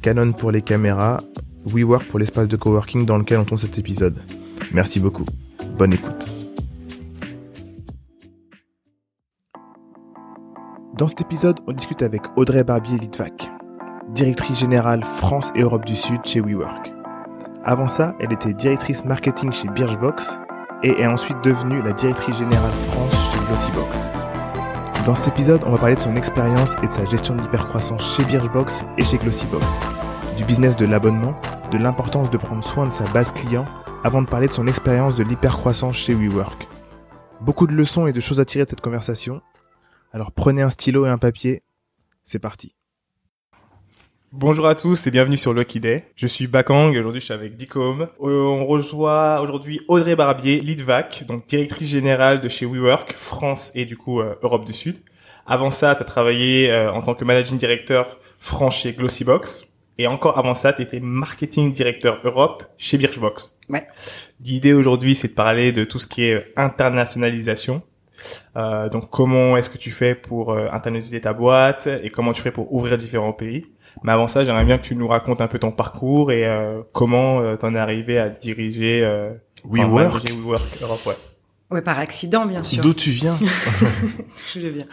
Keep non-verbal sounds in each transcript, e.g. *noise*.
Canon pour les caméras, WeWork pour l'espace de coworking dans lequel on tourne cet épisode. Merci beaucoup. Bonne écoute. Dans cet épisode, on discute avec Audrey Barbier-Litvac, directrice générale France et Europe du Sud chez WeWork. Avant ça, elle était directrice marketing chez Birchbox et est ensuite devenue la directrice générale France chez Glossybox. Dans cet épisode, on va parler de son expérience et de sa gestion de l'hypercroissance chez Birchbox et chez Glossybox, du business de l'abonnement, de l'importance de prendre soin de sa base client, avant de parler de son expérience de l'hypercroissance chez WeWork. Beaucoup de leçons et de choses à tirer de cette conversation. Alors prenez un stylo et un papier. C'est parti. Bonjour à tous et bienvenue sur Lucky Day. Je suis Bakang et aujourd'hui je suis avec Dicom. Euh, on rejoint aujourd'hui Audrey Barbier, Lidvac, donc directrice générale de chez WeWork, France et du coup euh, Europe du Sud. Avant ça, tu as travaillé euh, en tant que managing director France chez Glossybox. Et encore avant ça, tu étais marketing directeur Europe chez Birchbox. Ouais. L'idée aujourd'hui, c'est de parler de tout ce qui est internationalisation. Euh, donc comment est-ce que tu fais pour internationaliser ta boîte et comment tu fais pour ouvrir différents pays? Mais avant ça, j'aimerais bien que tu nous racontes un peu ton parcours et euh, comment euh, t'en es arrivé à diriger euh, WeWork. enfin, WeWork Europe, ouais. Ouais, par accident, bien sûr. D'où tu viens *laughs* Je viens.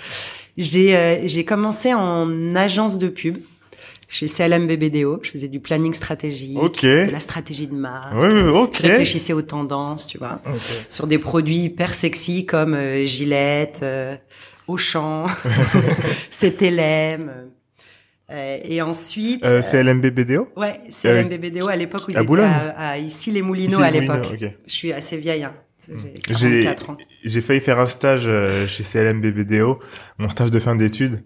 J'ai euh, j'ai commencé en agence de pub chez CLM BBDO. Je faisais du planning stratégique, Ok. de la stratégie de marque. Oui, oui, ok. Je réfléchissais aux tendances, tu vois, sur des produits hyper sexy comme euh, Gillette, euh, Auchan, *laughs* *laughs* CTLM. Euh, et ensuite, Euh, c'est LMBBDO ouais, CLM BBDO à l'époque où ils à étaient à, à ici les Moulineaux Ici, à l'époque. Je suis assez vieille. Hein. J'ai J'ai 44 ans. j'ai failli faire un stage euh, chez CLMBBDO, mon stage de fin d'études.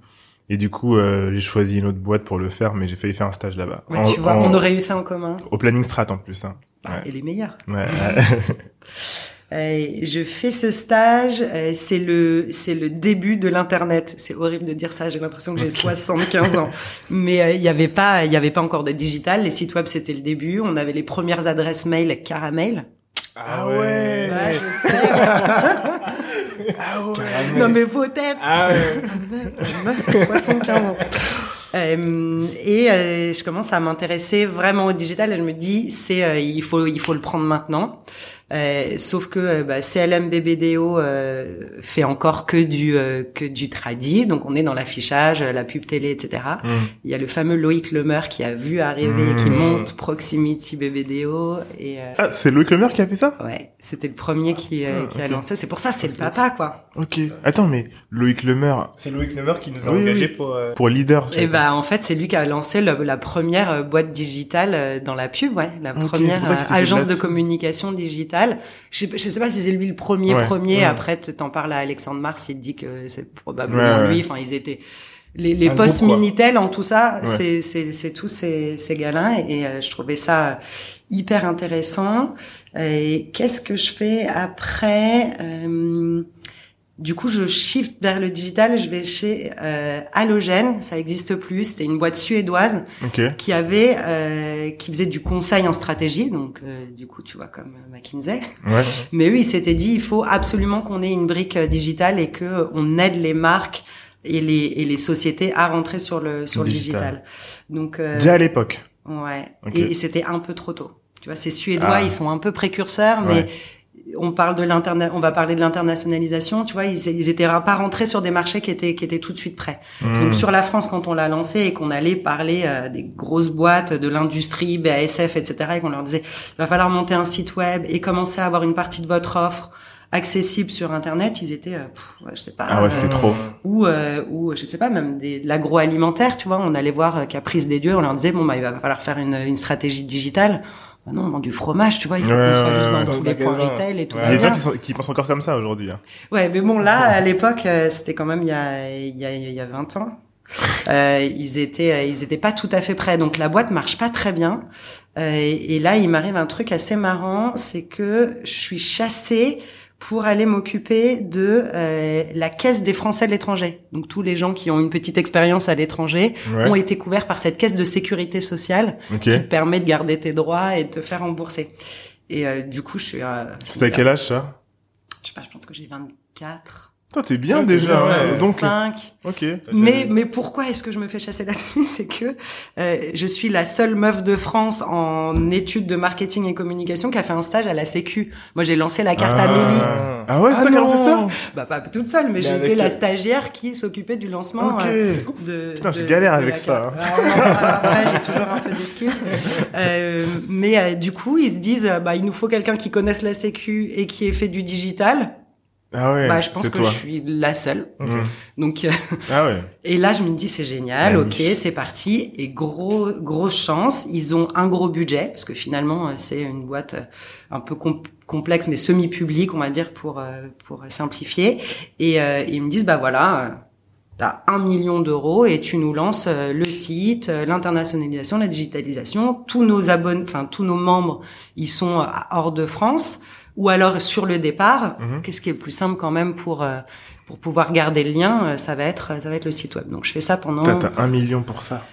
Et du coup, euh, j'ai choisi une autre boîte pour le faire, mais j'ai failli faire un stage là-bas. Ouais, tu vois, en- on aurait eu ça en commun. Au planning strat en plus. Hein. Bah, Ouais. Et les meilleurs. Ouais. *laughs* *laughs* Euh, je fais ce stage, euh, c'est le c'est le début de l'internet. C'est horrible de dire ça, j'ai l'impression que j'ai 75 ans. *laughs* Mais euh, il y avait pas il y avait pas encore de digital, les sites web c'était le début, on avait les premières adresses mail Caramel. ah ouais. Ouais, je *laughs* sais. Ah ouais. non mais vos têtes. Ah ouais. 75 ans. Euh, et euh, je commence à m'intéresser vraiment au digital et je me dis c'est euh, il faut il faut le prendre maintenant. Euh, sauf que euh, bah, CLM BBDO euh, fait encore que du euh, que du tradi, donc on est dans l'affichage, la pub télé, etc. Mm. Il y a le fameux Loïc Lemer qui a vu arriver, qui Mm. monte Proximity BBDO et euh, Ah, c'est Loïc Lemer qui a fait ça? Ouais, c'était le premier qui, euh, Ah, qui a lancé. C'est pour ça, c'est le papa quoi. Ok. Attends, mais Loïc Lemer, C'est Loïc Lemer qui nous a Oui, engagés oui. pour. euh, pour leader. Et ben en fait c'est lui qui a lancé le- la première boîte digitale dans la pub, ouais, la première euh, agence de communication digitale. Je sais, je sais pas si c'est lui le premier Ouais, premier. ouais. Après t'en parles à Alexandre Mars, il te dit que c'est probablement Ouais, ouais. lui. Enfin ils étaient les, les postes minitel en tout ça, Ouais. c'est c'est c'est tous ces ces gars-là et euh, je trouvais ça hyper intéressant. Et qu'est-ce que je fais après euh, du coup, je shift vers le digital. Je vais chez euh, Halogène, ça existe plus. C'était une boîte suédoise Ok. qui avait, euh, qui faisait du conseil en stratégie. Donc, euh, du coup, tu vois comme McKinsey. Ouais. Mais eux, ils s'étaient dit, il faut absolument qu'on ait une brique euh, digitale et que on aide les marques et les et les sociétés à rentrer sur le sur Digital. le digital. Donc, euh, Déjà à l'époque. ouais. Ok. Et, et c'était un peu trop tôt. Tu vois, ces Suédois, Ah. ils sont un peu précurseurs, Ouais. On parle de l'interna on va parler de l'internationalisation, tu vois, ils, ils étaient pas rentrés sur des marchés qui étaient qui étaient tout de suite prêts. Mm. Donc sur la France, quand on l'a lancé et qu'on allait parler euh, des grosses boîtes de l'industrie, BASF, etc., et qu'on leur disait, il va falloir monter un site web et commencer à avoir une partie de votre offre accessible sur internet, ils étaient, euh, pff, ouais, je sais pas, Ah ouais, c'était euh, trop. ou euh, ou je sais pas même des, de l'agroalimentaire, tu vois, on allait voir euh, Caprice des dieux, on leur disait bon bah il va falloir faire une, une stratégie digitale. Bah non, on vend du fromage, tu vois, il faut Ouais, qu'on soit juste dans tous le les points retail et tout. Ouais. Il y a des gens qui, sont- qui pensent encore comme ça aujourd'hui. hein. Ouais, mais bon là à l'époque euh, c'était quand même il y a il y a il y a 20 ans. *laughs* Euh, ils étaient, euh, ils étaient pas tout à fait prêts. Donc la boîte marche pas très bien. Euh, et, et là, il m'arrive un truc assez marrant, c'est que je suis chassée pour aller m'occuper de euh, la caisse des Français de l'étranger. Donc tous les gens qui ont une petite expérience à l'étranger Ouais. ont été couverts par cette caisse de sécurité sociale Ok. qui te permet de garder tes droits et de te faire rembourser. Et euh, du coup, je suis. Euh, C'était à quel âge ça? Je sais pas, je pense que j'ai 24. Toi, t'es bien déjà. ouais. ouais. Donc, 5. ok. Mais, mais pourquoi est-ce que je me fais chasser là-dessus *laughs* C'est que euh, je suis la seule meuf de France en études de marketing et communication qui a fait un stage à la Sécu. Moi, j'ai lancé la carte Ah. Amélie. Ah ouais, c'est toi qui as lancé ça. Bah pas toute seule, mais, Mais j'ai été la stagiaire qui s'occupait du lancement Ok. euh, de. Putain, de- je galère de avec ça, alors après, j'ai toujours un peu des skills. *laughs* Euh, mais euh, du coup, ils se disent, euh, bah il nous faut quelqu'un qui connaisse la Sécu et qui ait fait du digital. Ah ouais. bah je pense que toi. je suis la seule. Mm. Donc euh, Ah ouais. *laughs* et là, je me dis c'est génial, ok, c'est parti. Et gros, grosse chance, ils ont un gros budget parce que finalement euh, c'est une boîte euh, un peu com- complexe mais semi-publique, on va dire pour pour simplifier. Et euh, ils me disent bah voilà, t'as un million d'euros et tu nous lances le site, l'internationalisation, la digitalisation. Tous nos abonnés, enfin tous nos membres, ils sont hors de France ou alors sur le départ. Mhm. Qu'est-ce qui est le plus simple quand même pour euh, pour pouvoir garder le lien, euh, ça va être ça va être le site web. Donc je fais ça pendant. T'as un million pour ça.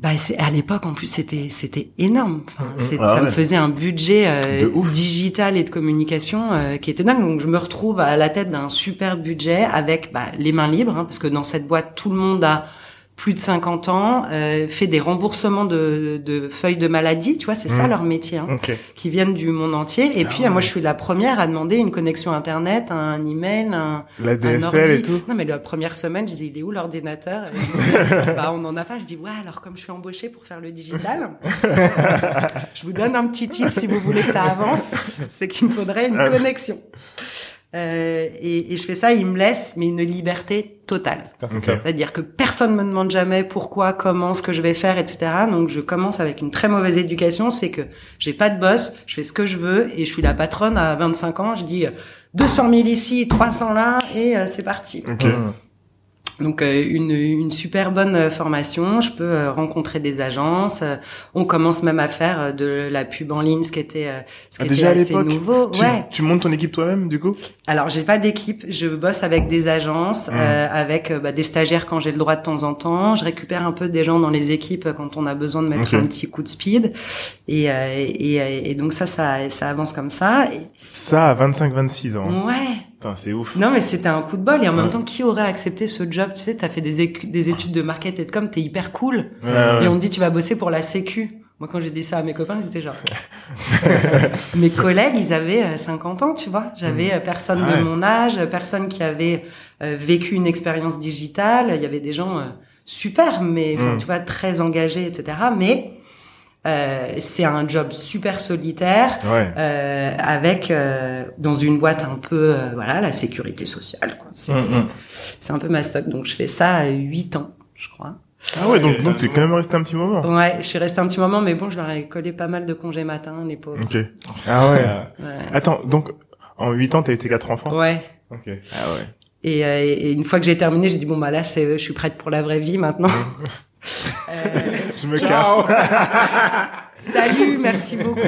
Bah c'est à l'époque en plus c'était c'était énorme. Enfin, c'est- Ah ça ouais. me faisait un budget euh, digital et de communication euh, qui était dingue. Donc je me retrouve à la tête d'un super budget avec bah, les mains libres hein, parce que dans cette boîte tout le monde a plus de 50 ans, euh, fait des remboursements de, de feuilles de maladie, tu vois, c'est ça Mm. leur métier, hein, qui viennent du monde entier. Et Ah puis ouais. moi je suis la première à demander une connexion internet, un email, un, La un ordi. et tout. Non, mais la première semaine, je disais, il est où l'ordinateur? *laughs* Bah, on en a pas. Je dis, ouais, alors comme je suis embauchée pour faire le digital, *laughs* je vous donne un petit tip si vous voulez que ça avance, c'est qu'il me faudrait une Ah. connexion. Euh, et, et je fais ça, il me laisse, mais une liberté totale. Putain, c'est Ok. top. C'est-à-dire que personne me demande jamais pourquoi, comment, ce que je vais faire, etc. Donc je commence avec une très mauvaise éducation, c'est que j'ai pas de boss, je fais ce que je veux et je suis la patronne à 25 ans. Je dis euh, 200 000 ici, 300 là et euh, c'est parti. Ok. Mm. Donc euh, une, une super bonne euh, formation, je peux euh, rencontrer des agences, on commence même à faire de la pub en ligne, ce qui était, ce Ah, qui déjà à était assez l'époque. nouveau. Tu, Ouais. tu montes ton équipe toi-même du coup? Alors j'ai pas d'équipe, je bosse avec des agences, Mmh. euh, avec bah, des stagiaires quand j'ai le droit de temps en temps. Je récupère un peu des gens dans les équipes quand on a besoin de mettre un petit coup de speed. Et, euh, et, et donc ça, ça, ça avance comme ça. Ça à 25-26 ans. ouais. Putain, c'est ouf. Non mais c'était un coup de bol et en Ouais. même temps qui aurait accepté ce job? Tu sais, t'as fait des, études de market et de com, t'es hyper cool. Ouais, ouais. Et on te dit tu vas bosser pour la Sécu. Moi quand j'ai dit ça à mes copains, ils étaient genre. *laughs* mes collègues, ils avaient euh, 50 ans, tu vois. J'avais euh, personne de mon âge, euh, personne qui avait euh, vécu une expérience digitale. Il y avait des gens euh, super, mais Mm. tu vois très engagés, etc. Mais euh, c'est un job super solitaire. Ouais. Euh, avec euh, dans une boîte un peu euh, voilà la sécurité sociale quoi. C'est Mm, mm. c'est un peu ma stock donc je fais ça à 8 ans je crois. Ah ouais, donc, donc t'es quand même resté un petit moment. Ouais, je suis restée un petit moment mais bon je leur ai collé pas mal de congés matin les pauvres. Ok. Ah ouais. Ouais. Attends, donc en 8 ans t'as eu tes quatre enfants? Ouais. Ok. Ah ouais. Et, euh, et une fois que j'ai terminé, j'ai dit bon bah là c'est je suis prête pour la vraie vie maintenant. *laughs* Euh, Je me Ciao. *laughs* Salut, merci beaucoup.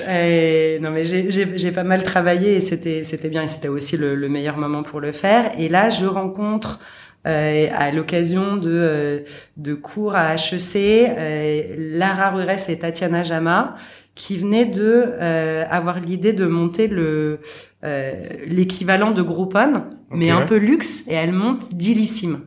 Euh, non mais j'ai- pas mal travaillé et c'était bien et c'était aussi le, le meilleur moment pour le faire. Et là, je rencontre euh, à l'occasion de euh, de cours à HEC euh, Lara Rures et Tatiana Jama qui venaient de euh, avoir l'idée de monter le euh, l'équivalent de Groupon mais un peu luxe et elle monte Dilissime.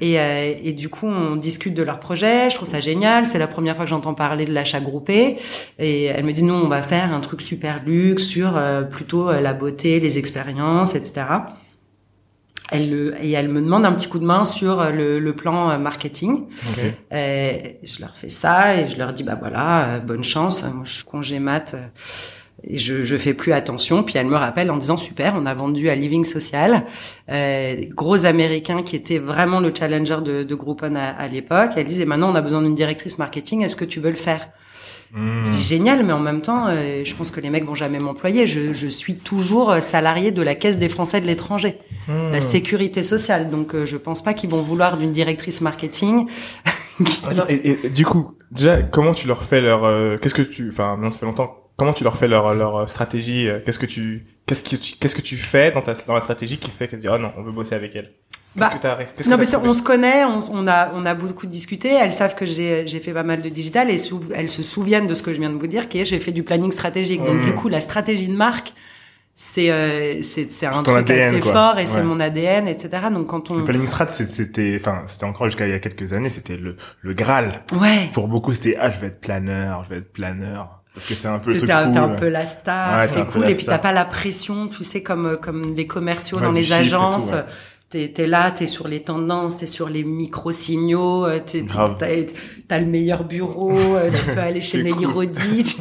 Et, euh, et du coup, on discute de leur projet. Je trouve ça génial. C'est la première fois que j'entends parler de l'achat groupé. Et elle me dit non, on va faire un truc super luxe sur euh, plutôt euh, la beauté, les expériences, etc. Elle et elle me demande un petit coup de main sur le, le plan marketing. Euh, je leur fais ça et je leur dis bah voilà, bonne chance. Moi, je suis congé mat. euh, et je, je fais plus attention. Puis elle me rappelle en disant super, on a vendu à Living Social, euh, gros américain qui était vraiment le challenger de, de Groupon à, à l'époque. Elle disait maintenant on a besoin d'une directrice marketing. Est-ce que tu veux le faire? Hmm. Je dis génial, mais en même temps, euh, je pense que les mecs vont jamais m'employer. Je, je suis toujours salarié de la Caisse des Français de l'étranger, Hmm. la sécurité sociale. Donc, euh, je pense pas qu'ils vont vouloir d'une directrice marketing. Et, et du coup, déjà, comment tu leur fais leur, euh, qu'est-ce que tu, enfin, maintenant ça fait longtemps. Comment tu leur fais leur leur euh, stratégie euh, Qu'est-ce que tu, qu'est-ce que tu, qu'est-ce que tu fais dans ta dans la stratégie qui fait que tu dis oh non, on veut bosser avec elle? Qu'est-ce Bah, que t'as qu'est-ce Non, que mais on se connaît, on, on a, on a beaucoup discuté. Elles savent que j'ai, j'ai fait pas mal de digital et sou- elles se souviennent de ce que je viens de vous dire, qui est j'ai fait du planning stratégique. Donc du coup, la stratégie de marque, c'est, euh, c'est, c'est un truc ADN, assez quoi. fort et c'est mon ADN, etc. Donc quand on, Le planning strat, c'était, enfin, c'était encore jusqu'à il y a quelques années, c'était le, le Graal. ouais, Pour beaucoup, c'était, ah, je vais être planeur, je vais être planeur. Parce que c'est un peu le truc cool. t'es un peu la star, Ouais, c'est cool. Et puis t'as pas la pression, tu sais, comme comme les commerciaux Ouais, dans les agences. ouais. T'es, t'es là, t'es sur les tendances, t'es sur les micro-signaux, euh, t'as, le meilleur bureau, *laughs* euh, tu peux aller chez Nelly cool. Rodi, *laughs* tu,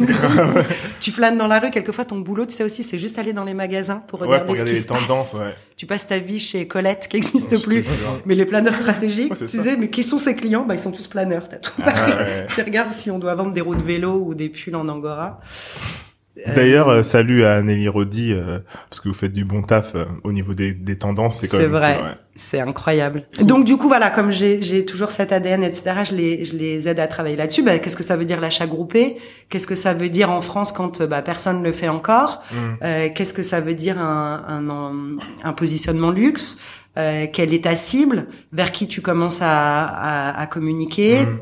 tu flânes dans la rue, quelquefois ton boulot, tu sais aussi, c'est juste aller dans les magasins pour Ouais, regarder, pour regarder ce qui les se tendances, passe. ouais. Tu passes ta vie chez Colette, qui n'existe plus. Mais les planeurs stratégiques, tu sais, mais qui sont ces clients? Bah, ils sont tous planeurs, t'as tout Ah. Tu *laughs* regardes si on doit vendre des roues de vélo ou des pulls en Angora. D'ailleurs, euh, salut à Nelly Rodi, euh, parce que vous faites du bon taf euh, au niveau des, des tendances. C'est vrai. ouais. C'est incroyable. Donc du coup voilà, comme j'ai toujours cet ADN etc, je les je les aide à travailler là-dessus. Bah, qu'est-ce que ça veut dire l'achat groupé? Qu'est-ce que ça veut dire en France quand euh, bah, personne ne le fait encore? Mm. Euh, Qu'est-ce que ça veut dire un un, un, positionnement luxe? Euh, Quelle est ta cible? Vers qui tu commences à à, à communiquer? Mm.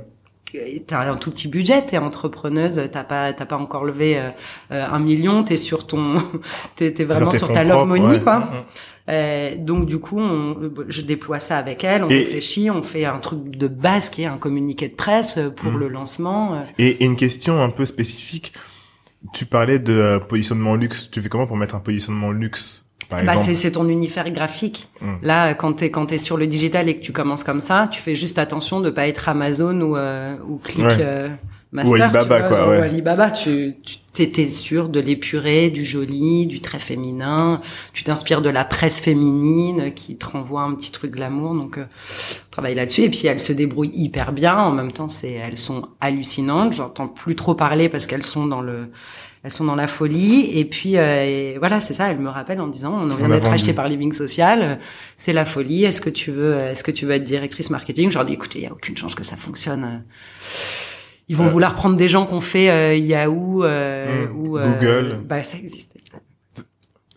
T'as un tout petit budget, t'es entrepreneuse, t'as pas t'as pas encore levé euh, euh, un million, t'es sur ton, *laughs* t'es t'es vraiment sur, ta love propres, money ouais. quoi. Mhm. Euh, donc du coup, on, je déploie ça avec elle, on Et- réfléchit, on fait un truc de base qui est un communiqué de presse pour Mhm. le lancement. euh. Et, et une question un peu spécifique. Tu parlais de euh, positionnement luxe. Tu fais comment pour mettre un positionnement luxe, Bah, c'est c'est ton univers graphique. Mhm. Là, quand t'es quand t'es sur le digital et que tu commences comme ça, tu fais juste attention de pas être Amazon ou euh, ou Click Ouais. euh, Master. Ou Alibaba, tu vois, quoi, ou ouais. Alibaba, tu tu t'étais sûr de l'épuré, du joli, du très féminin. Tu t'inspires de la presse féminine qui te renvoie un petit truc glamour. Donc, euh, on travaille là-dessus. Et puis, elles se débrouillent hyper bien. En même temps, c'est elles sont hallucinantes. J'entends plus trop parler parce qu'elles sont dans le elles sont dans la folie. Et puis euh, et voilà c'est ça. Elles me rappellent en disant on vient d'être acheté par Living Social. C'est la folie. Est-ce que tu veux est-ce que tu veux être directrice marketing? Je leur dis écoutez il y a aucune chance que ça fonctionne. Ils vont Euh. vouloir prendre des gens qu'on fait euh, Yahoo euh, Hmm. ou euh, Google. bah ça existait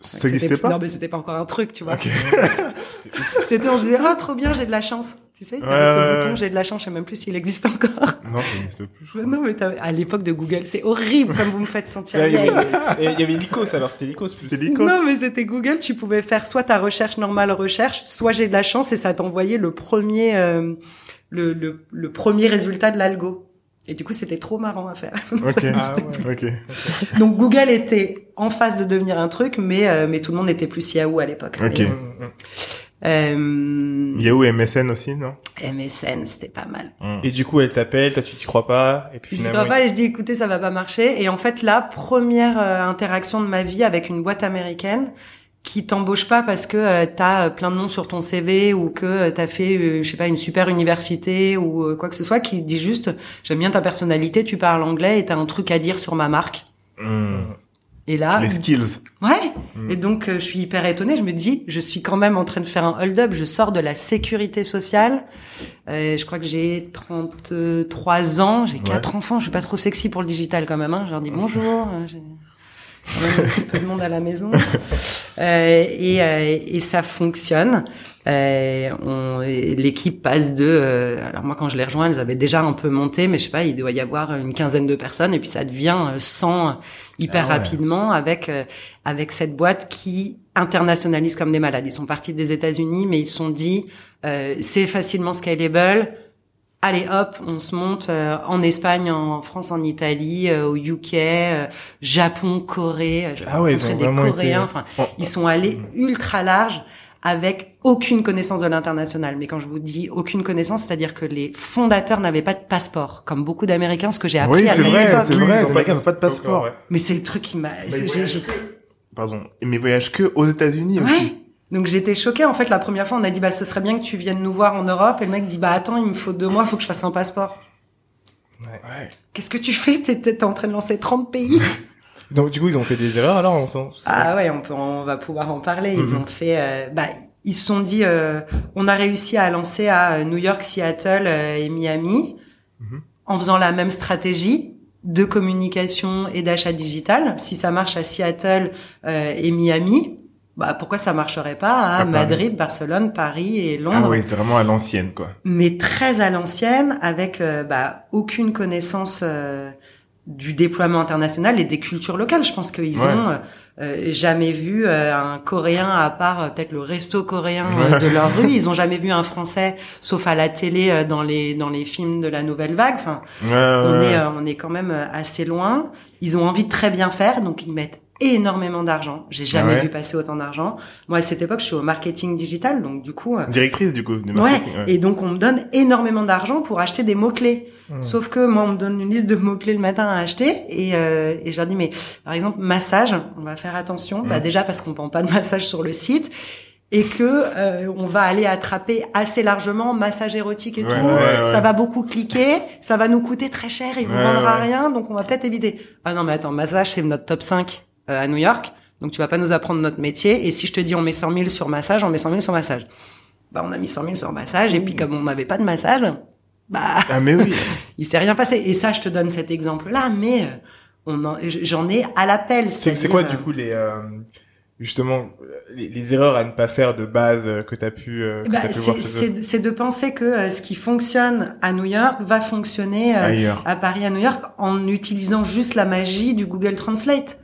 Ça n'existait pas non mais c'était pas encore un truc tu vois *laughs* c'était on se disait ah trop bien j'ai de la chance tu sais Ouais, ce ouais, bouton j'ai de la chance je sais même plus s'il existe encore non, ça n'existe plus. non mais à l'époque de Google c'est horrible comme vous me faites sentir Il y avait, Lycos alors, c'était Lycos plus. C'était l'icône. Non, mais c'était Google. Tu pouvais faire soit ta recherche normale recherche, soit j'ai de la chance et ça t'envoyait le premier, euh, le, le, le premier résultat de l'algo. Et du coup, c'était trop marrant à faire. *laughs* Ok. Ça Ah existait ouais. Ok. Donc Google était en phase de devenir un truc, mais euh, mais tout le monde était plus Yahoo à l'époque. Et, mhm. euh, Yahoo et MSN aussi, non? MSN, c'était pas mal. Mm. Et du coup, elle t'appelle, toi tu t'y crois pas, et puis Je finalement. pas et je dis écoutez ça va pas marcher et en fait la première euh, interaction de ma vie avec une boîte américaine qui t'embauche pas parce que euh, t'as euh, plein de noms sur ton CV ou que euh, t'as fait euh, je sais pas une super université ou euh, quoi que ce soit qui dit juste j'aime bien ta personnalité tu parles anglais et t'as un truc à dire sur ma marque Mm. et là Les skills. ouais Mm. et donc euh, je suis hyper étonnée je me dis je suis quand même en train de faire un hold up je sors de la sécurité sociale je crois que j'ai 33 ans j'ai quatre enfants je suis pas trop sexy pour le digital quand même hein. je leur dis bonjour un petit peu de monde à la maison. Euh, et, euh, et ça fonctionne. Euh, l'équipe passe de euh, alors moi quand je les rejoins elles avaient déjà un peu monté mais je sais pas il doit y avoir une quinzaine de personnes et puis ça devient euh, 100 hyper Ah ouais. rapidement avec euh, avec cette boîte qui internationalise comme des malades. Ils sont partis des États-Unis mais ils se sont dit euh, c'est facilement scalable Allez hop, on se monte euh, en Espagne, en France, en Italie, euh, au UK, euh, Japon, Corée. euh, J'ai Ah ouais, ils ont des vraiment été- Coréens. Enfin, Oh. ils sont allés ultra large avec aucune connaissance de l'international. Mais quand je vous dis aucune connaissance, c'est-à-dire que les fondateurs n'avaient pas de passeport, comme beaucoup d'Américains, ce que j'ai appris Oui, à c'est cette vrai, époque. c'est vrai, les Américains n'ont pas de passeport. Ouais. Mais c'est le truc qui m'a. Pardon. Mais voyage que aux États-Unis aussi. Donc j'étais choquée. En fait, la première fois, on a dit bah ce serait bien que tu viennes nous voir en Europe. Et le mec dit bah attends, il me faut deux mois, faut que je fasse un passeport. Ouais. Qu'est-ce que tu fais? T'es t'es en train de lancer 30 pays? *laughs* Donc du coup, ils ont fait des erreurs alors en sens. Ah ouais, on peut, on va pouvoir en parler. Ils Mhm. ont fait, euh, bah, ils se sont dit, euh, on a réussi à lancer à New York, Seattle euh, et Miami, Mhm. en faisant la même stratégie de communication et d'achat digital. Si ça marche à Seattle euh, et Miami, bah pourquoi ça marcherait pas à À. Madrid, Barcelone, Paris et Londres Ah oui, c'est vraiment à l'ancienne, quoi. mais très à l'ancienne, avec euh, bah, aucune connaissance euh, du déploiement international et des cultures locales. Je pense qu'ils Ouais. ont euh, jamais vu un Coréen à part peut-être le resto coréen de leur rue. Ils ont *laughs* jamais vu un Français, sauf à la télé dans les dans les films de la nouvelle vague. Enfin, Ouais, on est on est quand même assez loin. Ils ont envie de très bien faire, donc ils mettent énormément d'argent. J'ai jamais Ah ouais vu passer autant d'argent. Moi, à cette époque, je suis au marketing digital, donc du coup. euh, Directrice, du coup, de Ouais. marketing. ouais. Et donc on me donne énormément d'argent pour acheter des mots clés. Hmm. Sauf que moi on me donne une liste de mots clés le matin à acheter et, euh, et je leur dis mais par exemple massage, on va faire attention. Bah Mm. déjà parce qu'on vend pas de *laughs* massage sur le site et que euh, on va aller attraper assez largement massage érotique et Ouais, tout. ouais, ouais. Ça va beaucoup cliquer, ça va nous coûter très cher et vous vendra rien, donc on va peut-être éviter. Ah non mais attends, massage c'est notre top 5 euh, à New York. Donc tu vas pas nous apprendre notre métier. Et si je te dis on met 100 000 sur massage, on met 100 000 sur massage. Bah on a mis 100 000 sur massage et puis comme on n'avait pas de massage, bah Ah, mais oui. *laughs* il s'est rien passé. Et ça je te donne cet exemple-là, mais euh, on en- j'en ai à l'appel. C'est c'est quoi euh, du coup les euh, justement les, les erreurs à ne pas faire de base euh, que t'as pu, euh, que bah, t'as pu voir c'est- de penser que euh, ce qui fonctionne à New York va fonctionner euh, à Paris, à New York, en utilisant juste la magie du Google Translate.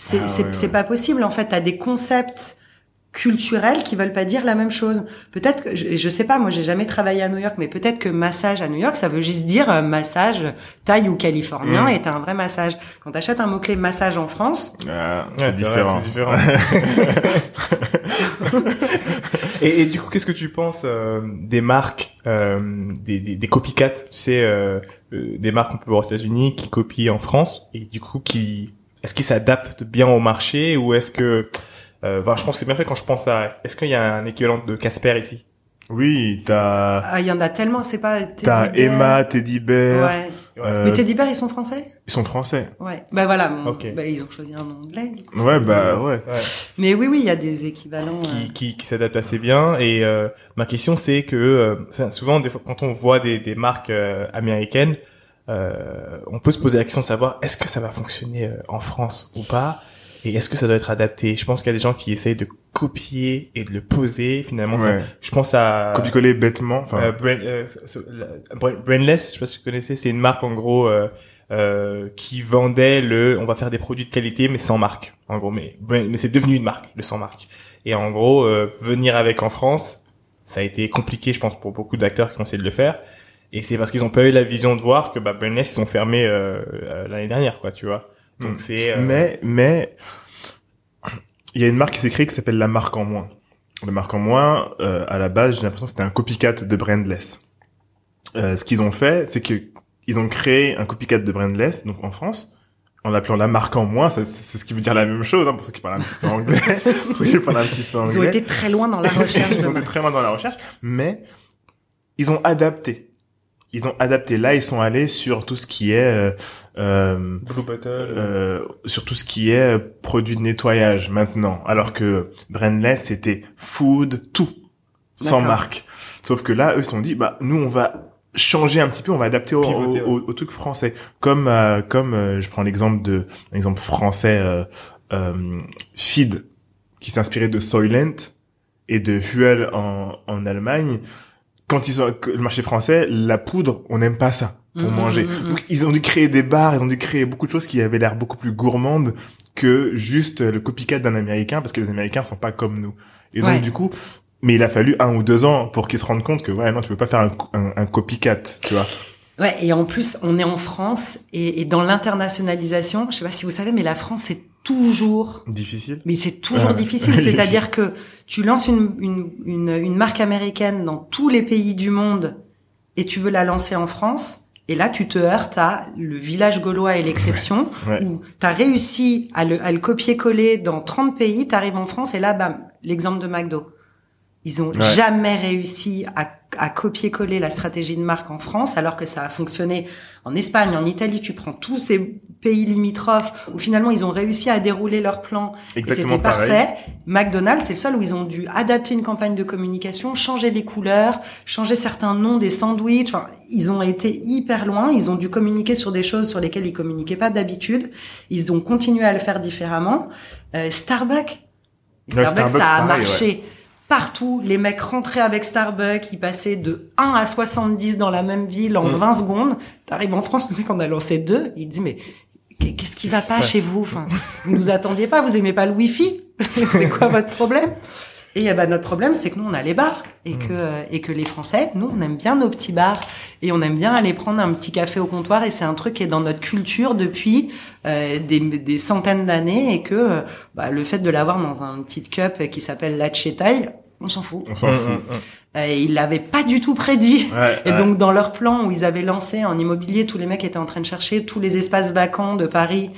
C'est Ah c'est ouais, pas possible. En fait, t'as des concepts culturels qui veulent pas dire la même chose. Peut-être que je, je sais pas, moi j'ai jamais travaillé à New York, mais peut-être que massage à New York, ça veut juste dire euh, massage thaï ou californien Mm. et t'as un vrai massage. Quand t'achètes un mot clé massage en France, Ah, Ouais, c'est différent. c'est différent. *laughs* et, et du coup, qu'est-ce que tu penses euh, des marques, euh, des, des, des copycats, tu sais, euh, euh, des marques qu'on peut voir aux États-Unis qui copient en France et du coup qui, est-ce qu'ils s'adaptent bien au marché ou est-ce que, euh, enfin, je pense que c'est bien fait quand je pense à, est-ce qu'il y a un équivalent de Casper ici? Oui, t'as, ah, il y en a tellement, c'est pas Teddy t'as. Emma, Teddy Bear. Ouais. euh, Mais Teddy Bear, ils sont français? Ils sont français. Ouais. Bah voilà, mon- Ok. bah, ils ont choisi un nom anglais. du coup. Ouais, bah, ouais. Ouais. Mais oui, oui, il y a des équivalents. euh, qui, qui, qui s'adaptent assez bien. Et euh, ma question, c'est que euh, souvent, des fois, quand on voit des, des marques euh, américaines, euh, on peut se poser la question de savoir est-ce que ça va fonctionner euh, en France ou pas et est-ce que ça doit être adapté? Je pense qu'il y a des gens qui essayent de copier et de le poser. Finalement, ça- Ouais. je pense à Copier-coller bêtement. Enfin, euh, Brain- euh, Brain- Brainless. Je sais pas si vous connaissez. C'est une marque en gros euh, euh, qui vendait le. On va faire des produits de qualité mais sans marque. En gros, mais mais c'est devenu une marque, le sans marque. Et en gros, euh, venir avec en France, ça a été compliqué, je pense, pour beaucoup d'acteurs qui ont essayé de le faire. Et c'est parce qu'ils ont pas eu la vision de voir que bah, Brainless ils sont fermés euh, euh, l'année dernière, quoi, tu vois. Donc Mm. c'est. euh, Mais, mais, il y a une marque qui s'est créée qui s'appelle La Marque en Moins. La Marque en Moins, euh, à la base, j'ai l'impression que c'était un copycat de Brandless. Euh, ce qu'ils ont fait, c'est que ils ont créé un copycat de Brandless, donc en France, en l'appelant La Marque en Moins. C'est ce qui veut dire la même chose, hein, pour ceux qui parlent un petit peu anglais. *laughs* pour ceux qui parlent un petit peu anglais. Ils ont été très loin dans la recherche. ils ont été très loin dans la recherche, mais ils ont adapté. Ils ont adapté. Là, ils sont allés sur tout ce qui est euh, euh, Blue Bottle. euh, sur tout ce qui est euh, produit de nettoyage maintenant, alors que Brandless c'était food tout sans marque. Sauf que là, eux se sont dit bah nous on va changer un petit peu, on va adapter au, Pivoter, au, au- au truc français. Comme euh, comme euh, je prends l'exemple de un exemple français euh, euh, Feed qui s'inspirait de Soylent et de Huel en en Allemagne. Quand ils ont que le marché français, la poudre, on n'aime pas ça pour Mhm, manger. mhm, Donc ils ont dû créer des bars, ils ont dû créer beaucoup de choses qui avaient l'air beaucoup plus gourmandes que juste le copycat d'un américain parce que les américains sont pas comme nous. Et donc Ouais. du coup, mais il a fallu un ou deux ans pour qu'ils se rendent compte que ouais non tu peux pas faire un, un, un copycat, tu vois. Ouais, et en plus, on est en France et, et dans l'internationalisation, je sais pas si vous savez, mais la France c'est toujours Difficile. Mais c'est toujours difficile. *laughs* C'est-à-dire que tu lances une, une, une, une marque américaine dans tous les pays du monde et tu veux la lancer en France. Et là, tu te heurtes à le village gaulois et l'exception, Ouais. où tu as réussi à le, à le copier-coller dans 30 pays, tu arrives en France et là, bam, l'exemple de McDo. Ils ont Ouais. jamais réussi à à copier-coller la stratégie de marque en France, alors que ça a fonctionné en Espagne, en Italie. Tu prends tous ces pays limitrophes où finalement ils ont réussi à dérouler leur plan. Exactement C'était parfait. McDonald's, c'est le seul où ils ont dû adapter une campagne de communication, changer les couleurs, changer certains noms des sandwichs. Enfin, ils ont été hyper loin. Ils ont dû communiquer sur des choses sur lesquelles ils communiquaient pas d'habitude. Ils ont continué à le faire différemment. Euh, Starbucks, Starbucks, Starbucks, ça a pareil, marché partout. Les mecs rentraient avec Starbucks, ils passaient de 1 à 70 dans la même ville en Mm. 20 secondes. T'arrives en France, le mec en a lancé deux, il dit mais qu'est-ce qui va pas chez vous? Enfin, vous nous attendiez pas, vous aimez pas le Wi-Fi? *laughs* C'est quoi votre problème? Et ben notre problème, c'est que nous on a les bars et Mm. que euh, et que les Français, nous on aime bien nos petits bars et on aime bien aller prendre un petit café au comptoir et c'est un truc qui est dans notre culture depuis euh, des, des centaines d'années et que euh, bah, le fait de l'avoir dans un petit cup qui s'appelle la Thai, on s'en fout. On s'en Mm, fout. mm, mm. Euh, ils l'avaient pas du tout prédit. Ouais, Et ouais. donc dans leur plan où ils avaient lancé en immobilier, tous les mecs étaient en train de chercher tous les espaces vacants de Paris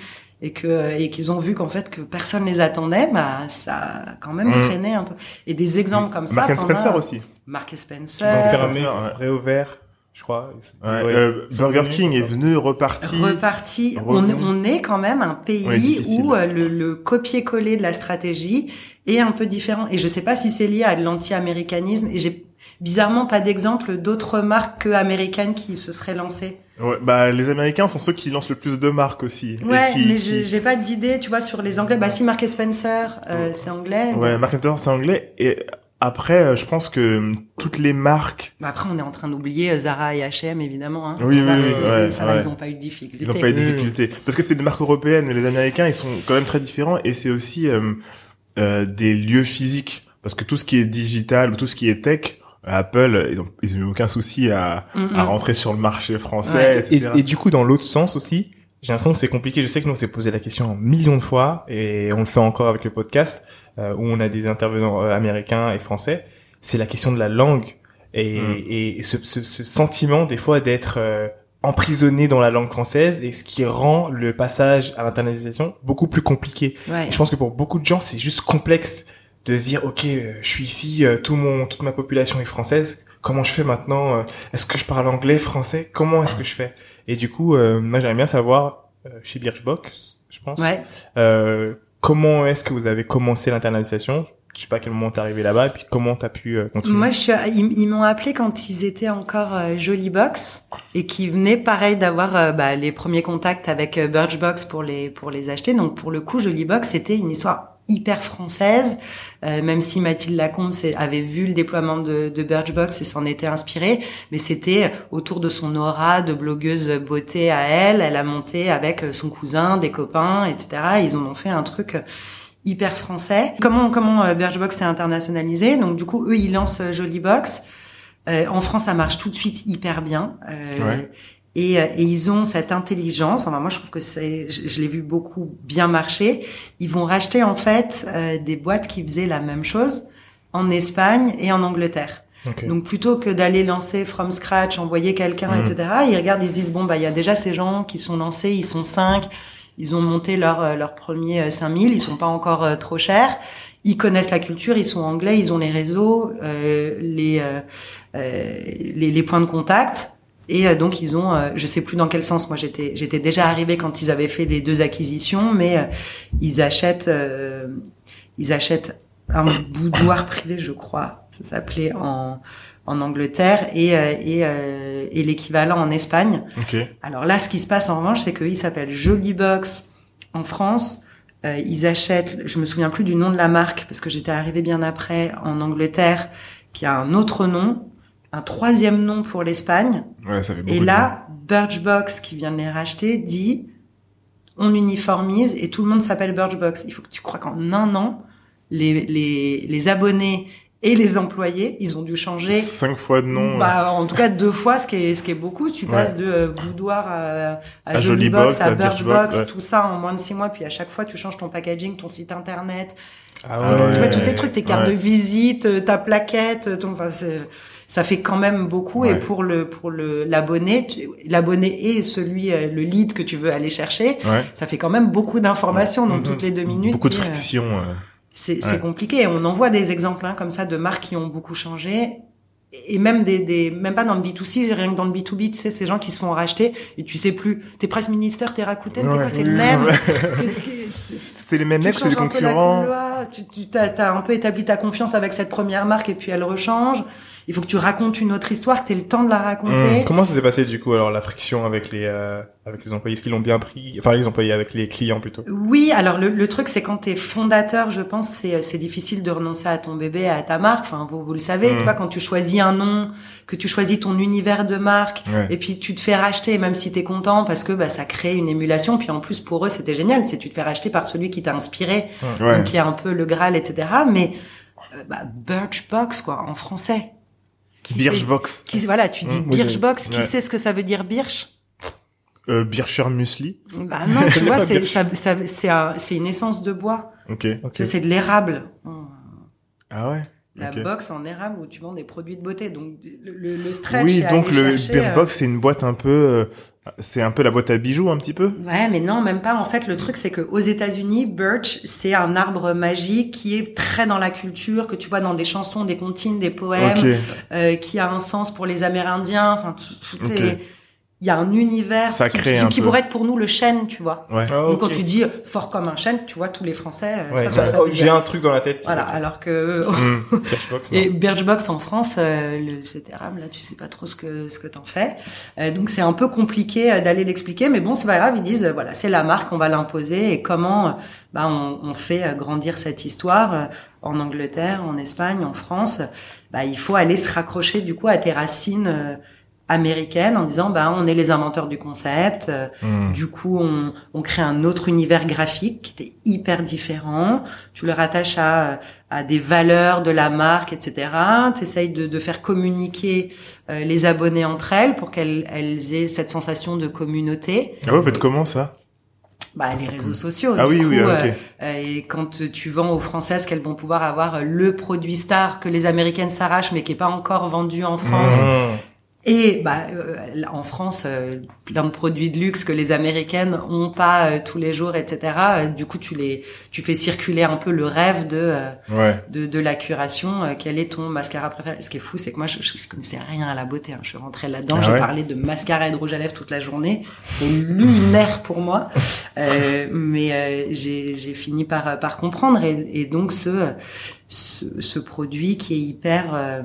et que et qu'ils ont vu qu'en fait que personne les attendait, bah ça a quand même Mm. freiné un peu. Et des exemples comme ça. Mark Spencer as. aussi. Mark et Ils Spencer. ont fermé, ouais. réouvert, je crois. Ouais, Ouais, euh, Burger venus, King est venu, reparti. reparti. On, est quand même un pays où euh, le, le copier-coller de la stratégie est un peu différent. Et je sais pas si c'est lié à de l'anti-américanisme. Et j'ai bizarrement pas d'exemple d'autres marques que américaines qui se seraient lancées. Ouais, bah, les Américains sont ceux qui lancent le plus de marques aussi. et Ouais, qui, mais qui- j'ai j'ai pas d'idée, tu vois, sur les Anglais. Bah si, Mark Spencer, euh, c'est anglais. Ouais, mais- Mark Spencer, c'est anglais. Et après, euh, je pense que hum, toutes les marques, Bah, après, on est en train d'oublier euh, Zara et H&M, évidemment. Hein. Oui, oui, Bah, oui, euh, ouais, ça, va, ouais. ils ont pas eu de difficultés. ils ont pas eu de difficultés. Parce que c'est des marques européennes, mais les Américains, ils sont quand même très différents. Et c'est aussi euh, euh, des lieux physiques. Parce que tout ce qui est digital ou tout ce qui est tech, Apple, ils ont, ils ont eu aucun souci à, Mm, à rentrer sur le marché français, Ouais. Et, etc. et du coup, dans l'autre sens aussi, j'ai l'impression que c'est compliqué. Je sais que nous, on s'est posé la question un million de fois, et on le fait encore avec le podcast, euh, où on a des intervenants euh, américains et français. C'est la question de la langue et, Mm. et ce, ce, ce sentiment des fois d'être euh, emprisonné dans la langue française, et ce qui rend le passage à l'internalisation beaucoup plus compliqué. Ouais. Je pense que pour beaucoup de gens, c'est juste complexe de se dire, ok, euh, je suis ici, euh, tout mon, toute ma population est française. Comment je fais maintenant euh, Est-ce que je parle anglais, français? Comment est-ce que je fais? Et du coup, euh, moi, j'aimerais bien savoir euh, chez Birchbox, je pense, Ouais. euh, comment est-ce que vous avez commencé l'internalisation? Je sais pas à quel moment t'es arrivé là-bas, et puis comment t'as pu euh, continuer. Moi, je suis, ils, ils m'ont appelé quand ils étaient encore euh, Jolly Box et qui venaient pareil d'avoir euh, bah, les premiers contacts avec Birchbox pour les pour les acheter. Donc pour le coup, Jolly Box, c'était une histoire hyper française, euh, même si Mathilde Lacombe avait vu le déploiement de, de Birchbox et s'en était inspirée, mais c'était autour de son aura de blogueuse beauté à elle. Elle a monté avec son cousin, des copains, etc. Ils en ont fait un truc hyper français. Comment comment euh, Birchbox s'est internationalisé? Donc du coup, eux, ils lancent euh, Jolly Box. Euh, en France, ça marche tout de suite hyper bien. Euh, Ouais. Et, euh, et ils ont cette intelligence. Enfin, moi, je trouve que c'est, je, je l'ai vu beaucoup bien marcher. Ils vont racheter en fait euh, des boîtes qui faisaient la même chose en Espagne et en Angleterre. Donc plutôt que d'aller lancer from scratch, envoyer quelqu'un, Mhm. etc. Ils regardent, ils se disent bon bah il y a déjà ces gens qui sont lancés, ils sont cinq, ils ont monté leur euh, leur premier euh, 5000, ils sont pas encore euh, trop chers, ils connaissent la culture, ils sont anglais, ils ont les réseaux, euh, les, euh, euh, les les points de contact. Et euh, donc ils ont, euh, je sais plus dans quel sens. Moi j'étais j'étais déjà arrivée quand ils avaient fait les deux acquisitions, mais euh, ils achètent ils achètent un boudoir privé, je crois, ça s'appelait en en Angleterre et euh, et, euh, et l'équivalent en Espagne. Ok. Alors là, ce qui se passe en revanche, c'est qu'ils s'appellent Jolly Box en France. Euh, ils achètent, je me souviens plus du nom de la marque parce que j'étais arrivée bien après en Angleterre, qui a un autre nom, un troisième nom pour l'Espagne. Ouais, ça fait beaucoup Et là, Birchbox, qui vient de les racheter, dit on uniformise et tout le monde s'appelle Birchbox. Il faut que tu crois qu'en un an, les, les, les abonnés et les employés, ils ont dû changer. Cinq fois de nom. Bah, en tout cas deux fois, ce qui est ce qui est beaucoup. Tu Ouais. passes de euh, boudoir à, à, À Jolly Box, Box, à à Birchbox, ouais. tout ça en moins de six mois. Puis à chaque fois, tu changes ton packaging, ton site internet, Ah ouais. tu vois tous ces trucs, tes cartes ouais. de visite, ta plaquette, ton, enfin, c'est- ça fait quand même beaucoup. Et pour le pour le l'abonné, l'abonné et celui euh, le lead que tu veux aller chercher, Ouais. ça fait quand même beaucoup d'informations. Donc toutes les deux minutes, Beaucoup de sais, friction. euh. c'est Ouais. compliqué. On en voit des exemples hein, comme ça de marques qui ont beaucoup changé. et même des, des même pas dans le B2C rien que dans le B2B tu sais ces gens qui se font racheter et tu sais plus t'es presse minister t'es Rakuten t'es Ouais. quoi c'est le même *laughs* C'est les mêmes mecs, c'est les concurrents. tu, tu t'as, t'as un peu établi ta confiance avec cette première marque et puis elle rechange il faut que tu racontes une autre histoire que t'aies le temps de la raconter Comment ça s'est passé du coup alors la friction avec les euh, avec les employés? Est-ce qu'ils l'ont bien pris? Enfin les employés avec les clients plutôt. Oui, alors le, le truc c'est quand t'es fondateur, je pense c'est c'est difficile de renoncer à ton bébé, à ta marque. Enfin vous vous le savez, Mm. tu vois quand tu choisis un nom, que tu choisis ton univers de marque, Ouais. et puis tu te fais racheter, même si t'es content parce que bah ça crée une émulation. Puis en plus pour eux c'était génial, c'est tu te fais racheter par celui qui t'a inspiré, Ouais. donc qui est un peu le Graal, etc. Mais euh, bah, Birchbox quoi en français. Qui sait- Birchbox. Qui, voilà, tu dis Mm, oui, j'ai- Birchbox, qui ouais. sait ce que ça veut dire Birch Euh, Bircher Muesli. Bah non, tu *laughs* vois, c'est ça, ça- c'est un- c'est une essence de bois. Ok. Ok. Tu vois, c'est de l'érable. Ah ouais. La box en érable où tu vends des produits de beauté. Donc le, le, le stretch. Oui, donc le chercher, euh, Birchbox, c'est une boîte un peu, euh, c'est un peu la boîte à bijoux un petit peu. Ouais, mais non, même pas. En fait, le truc, c'est que aux États-Unis, birch, c'est un arbre magique qui est très dans la culture, que tu vois dans des chansons, des comptines, des poèmes, euh, qui a un sens pour les Amérindiens. Enfin, tout, est. Il y a un univers qui, un qui, qui peu. pourrait être pour nous le chêne, tu vois. Ouais. Ah, Donc quand tu dis fort comme un chêne, tu vois tous les Français. euh, Ouais, ça, ça- ça, ça veut j'ai un truc dans la tête. qui- Voilà, alors que Hmm. *laughs* Birchbox, non. Et Birchbox en France, euh, le, cet érable là, tu sais pas trop ce que ce que t'en fais. Euh, donc c'est un peu compliqué euh, d'aller l'expliquer, mais bon, c'est pas grave. Ils disent euh, voilà, c'est la marque, on va l'imposer et comment euh, bah on, on fait euh, grandir cette histoire euh, en Angleterre, en Espagne, en France. Bah il faut aller se raccrocher du coup à tes racines. Euh, américaines en disant bah on est les inventeurs du concept euh, Hmm. du coup, on, on crée un autre univers graphique qui était hyper différent. Tu le rattaches à, à des valeurs de la marque, etc. Tu essayes de, de faire communiquer euh, les abonnés entre elles pour qu'elles elles aient cette sensation de communauté. Ah ouais, vous faites comment ça? Bah, les réseaux sociaux. Ah du oui, coup, oui, ah, euh, euh, et quand tu vends aux Françaises qu'elles vont pouvoir avoir le produit star que les Américaines s'arrachent mais qui est pas encore vendu en France, Mmh. Et bah, euh, en France, euh, plein de produits de luxe que les Américaines ont pas euh, tous les jours, etc. Euh, du coup, tu les, tu fais circuler un peu le rêve de euh, Ouais. de, de la curation. euh, quel est ton mascara préféré? Ce qui est fou, c'est que moi, je, je connaissais rien à la beauté. hein. Je suis rentrée là-dedans, Ah j'ai ouais? parlé de mascara et de rouge à lèvres toute la journée. C'était lunaire pour moi, Euh, mais euh, j'ai j'ai fini par par comprendre. Et, et donc ce, ce ce produit qui est hyper euh,